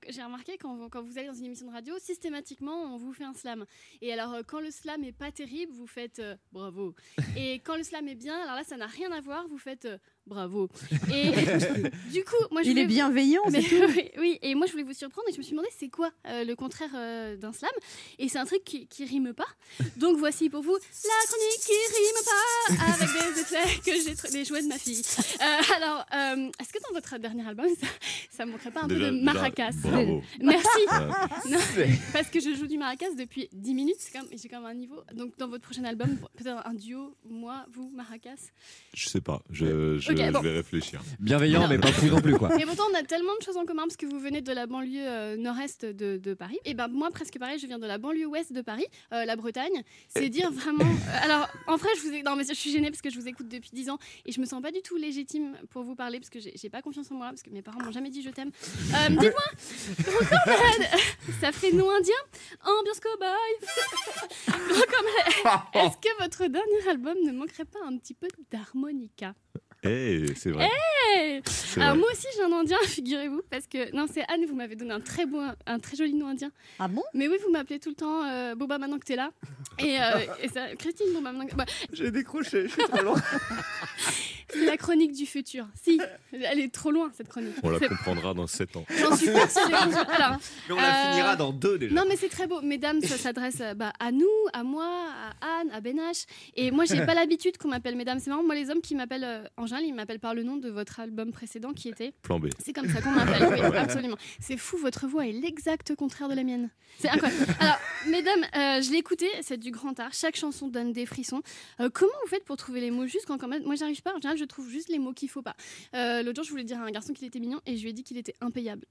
j'ai- remarqué quand, quand vous allez dans une émission de radio, systématiquement, on vous fait un slam. Et alors, euh, quand le slam est pas terrible, vous faites euh, bravo. Et quand le slam est bien, alors là, ça n'a rien à voir, vous faites euh, Bravo. (laughs) Et (laughs) du coup, moi je Il est bienveillant, Mais oui, oui, et moi je voulais vous surprendre et je me suis demandé c'est quoi euh, le contraire euh, d'un slam? Et c'est un truc qui, qui rime pas. Donc voici pour vous la chronique qui rime pas avec des effets que j'ai des jouets de ma fille. Euh, alors, euh, est-ce que dans votre dernier album ça, ça manquerait pas un Déjà- peu de déjà, maracas? bravo. Merci. Non, parce que je joue du maracas depuis 10 minutes, j'ai quand même un niveau. Donc dans votre prochain album, peut-être un duo, moi, vous, maracas? Je sais pas, je, je bon. vais réfléchir. Bienveillant, Non. mais pas fou non plus, quoi. Et pourtant, on a tellement de choses en commun parce que vous venez de la banlieue euh, nord-est de, de Paris. Et ben moi, presque pareil, je viens de la banlieue ouest de Paris, euh, la Bretagne. C'est dire vraiment. euh, alors, en vrai, je vous ai... non, mais je suis gênée parce que je vous écoute depuis 10 ans et je me sens pas du tout légitime pour vous parler parce que j'ai pas confiance en moi parce que mes parents m'ont jamais dit je t'aime. Euh, Dites-moi, (laughs) ça fait nom indien, ambiance cowboy. (laughs) (laughs) Est-ce que votre dernier album ne manquerait pas un petit peu d'harmonica? Eh, c'est vrai. Hey C'est Alors vrai. moi aussi j'ai un indien, (laughs) figurez-vous, parce que non c'est Anne, vous m'avez donné un très beau, un très joli nom indien. Ah bon? Mais oui, vous m'appelez tout le temps euh, Boba maintenant que t'es là. Et, euh, et ça, Christine Boba maintenant. que- bah, J'ai décroché, je suis trop loin. (laughs) c'est la chronique du futur. Si, elle est trop loin cette chronique. On la comprendra dans 7 ans. J'en suis persuadée. (laughs) Alors, Mais on la euh, finira dans deux déjà. Non, mais c'est très beau. Mesdames, ça s'adresse euh, bah, à nous, à moi, à Anne, à Benache. Et moi, j'ai pas l'habitude qu'on m'appelle mesdames. C'est marrant, moi, les hommes qui m'appellent euh, en général, ils m'appellent par le nom de votre album précédent qui était. Plan B. C'est comme ça qu'on m'appelle, oui, (laughs) absolument. C'est fou, votre voix est l'exact contraire de la mienne. C'est incroyable. Alors, mesdames, euh, je l'ai écouté, c'est du grand art. Chaque chanson donne des frissons. Euh, comment vous faites pour trouver les mots justes quand, quand même, moi, j'arrive pas. En général, je trouve juste les mots qu'il faut pas. Euh, L'autre jour, je voulais dire à un garçon qu'il était mignon et je lui ai dit qu'il était impayable.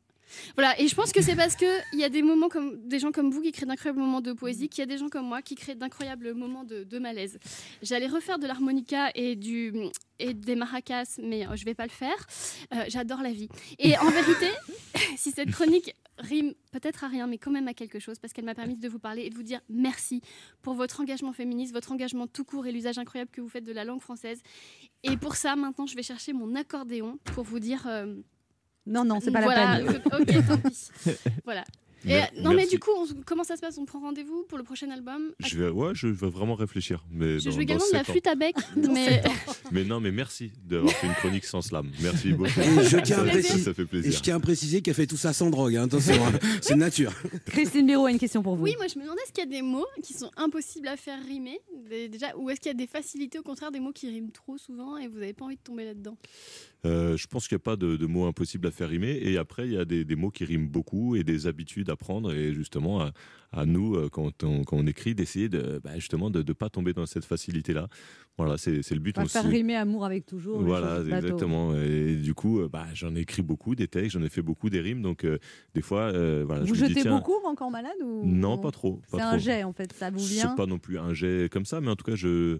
Voilà, et je pense que c'est parce qu'il y a des moments comme des gens comme vous qui créent d'incroyables moments de poésie, qu'il y a des gens comme moi qui créent d'incroyables moments de, malaise. J'allais refaire de l'harmonica et, et des maracas, mais euh, je vais pas le faire. Euh, J'adore la vie. Et en vérité, (laughs) si cette chronique rime peut-être à rien, mais quand même à quelque chose, parce qu'elle m'a permis de vous parler et de vous dire merci pour votre engagement féministe, votre engagement tout court et l'usage incroyable que vous faites de la langue française. Et pour ça, maintenant, je vais chercher mon accordéon pour vous dire. euh, Non, non, c'est pas voilà, la peine. (laughs) Ok, tant pis. Voilà. (laughs) Et, Mer- non, mais du coup, on- comment ça se passe? On prend rendez-vous pour le prochain album? Je vais, ouais, je vais vraiment réfléchir. Mais Je dans- joue également de la flûte à bec, (laughs) mais Mais non, mais merci d'avoir fait une chronique sans slam. Merci beaucoup. Et je tiens à ça, préciser, ça fait et plaisir. je tiens à préciser qu'elle fait tout ça sans drogue. hein. Attention, hein. c'est nature. Christine Béraud a une question pour vous. oui, moi je me demandais est-ce qu'il y a des mots qui sont impossibles à faire rimer? Déjà, ou est-ce qu'il y a des facilités, au contraire, des mots qui riment trop souvent et vous n'avez pas envie de tomber là-dedans? Euh, je pense qu'il n'y a pas de, de mots impossibles à faire rimer. Et après, il y a des, des mots qui riment beaucoup et des habitudes à prendre. Et justement, à, à nous, euh, quand on, quand on écrit, d'essayer de, bah, justement de ne pas tomber dans cette facilité-là. Voilà, c'est le but On faire rimer amour avec toujours. Voilà, exactement. Et du coup, euh, bah, j'en ai écrit beaucoup des textes, j'en ai fait beaucoup des rimes. Donc, euh, des fois, euh, voilà, Vous je dis, jetez tiens, beaucoup encore malade ou Non, pas trop. C'est un jet en fait, ça vous vient. C'est pas non plus un jet comme ça, mais en tout cas, je.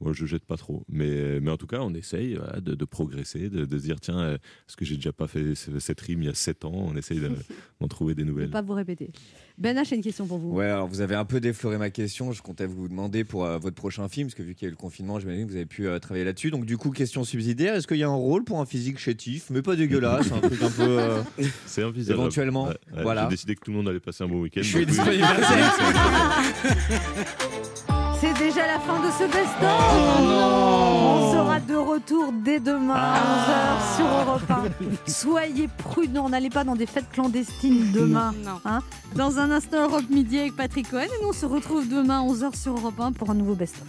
Moi, je jette pas trop. Mais, mais en tout cas, on essaye voilà, de, de progresser, de, de se dire tiens, euh, est-ce que j'ai déjà pas fait ce- cette rime il y a 7 ans? On essaye de- (laughs) d'en trouver des Ne nouvelles. pas vous répéter. Ben H, j'ai une question pour vous. Ouais, alors vous avez un peu défloré ma question. Je comptais vous demander pour euh, votre prochain film, parce que vu qu'il y a eu le confinement, j'imagine que vous avez pu euh, travailler là-dessus. Donc, du coup, question subsidiaire est-ce qu'il y a un rôle pour un physique chétif, mais pas dégueulasse, un truc un peu. euh, (laughs) C'est envisageable. Éventuellement, Ouais, ouais, voilà. J'ai décidé que tout le monde allait passer un bon week-end. Je suis disponible. (laughs) Déjà la fin de ce best-of. Oh On sera de retour dès demain Ah. à 11h sur Europe 1. Soyez prudents, n'allez pas dans des fêtes clandestines demain. Hein. Dans un instant, Europe Midi avec Patrick Cohen. Et nous, on se retrouve demain à 11h sur Europe 1 pour un nouveau best-of.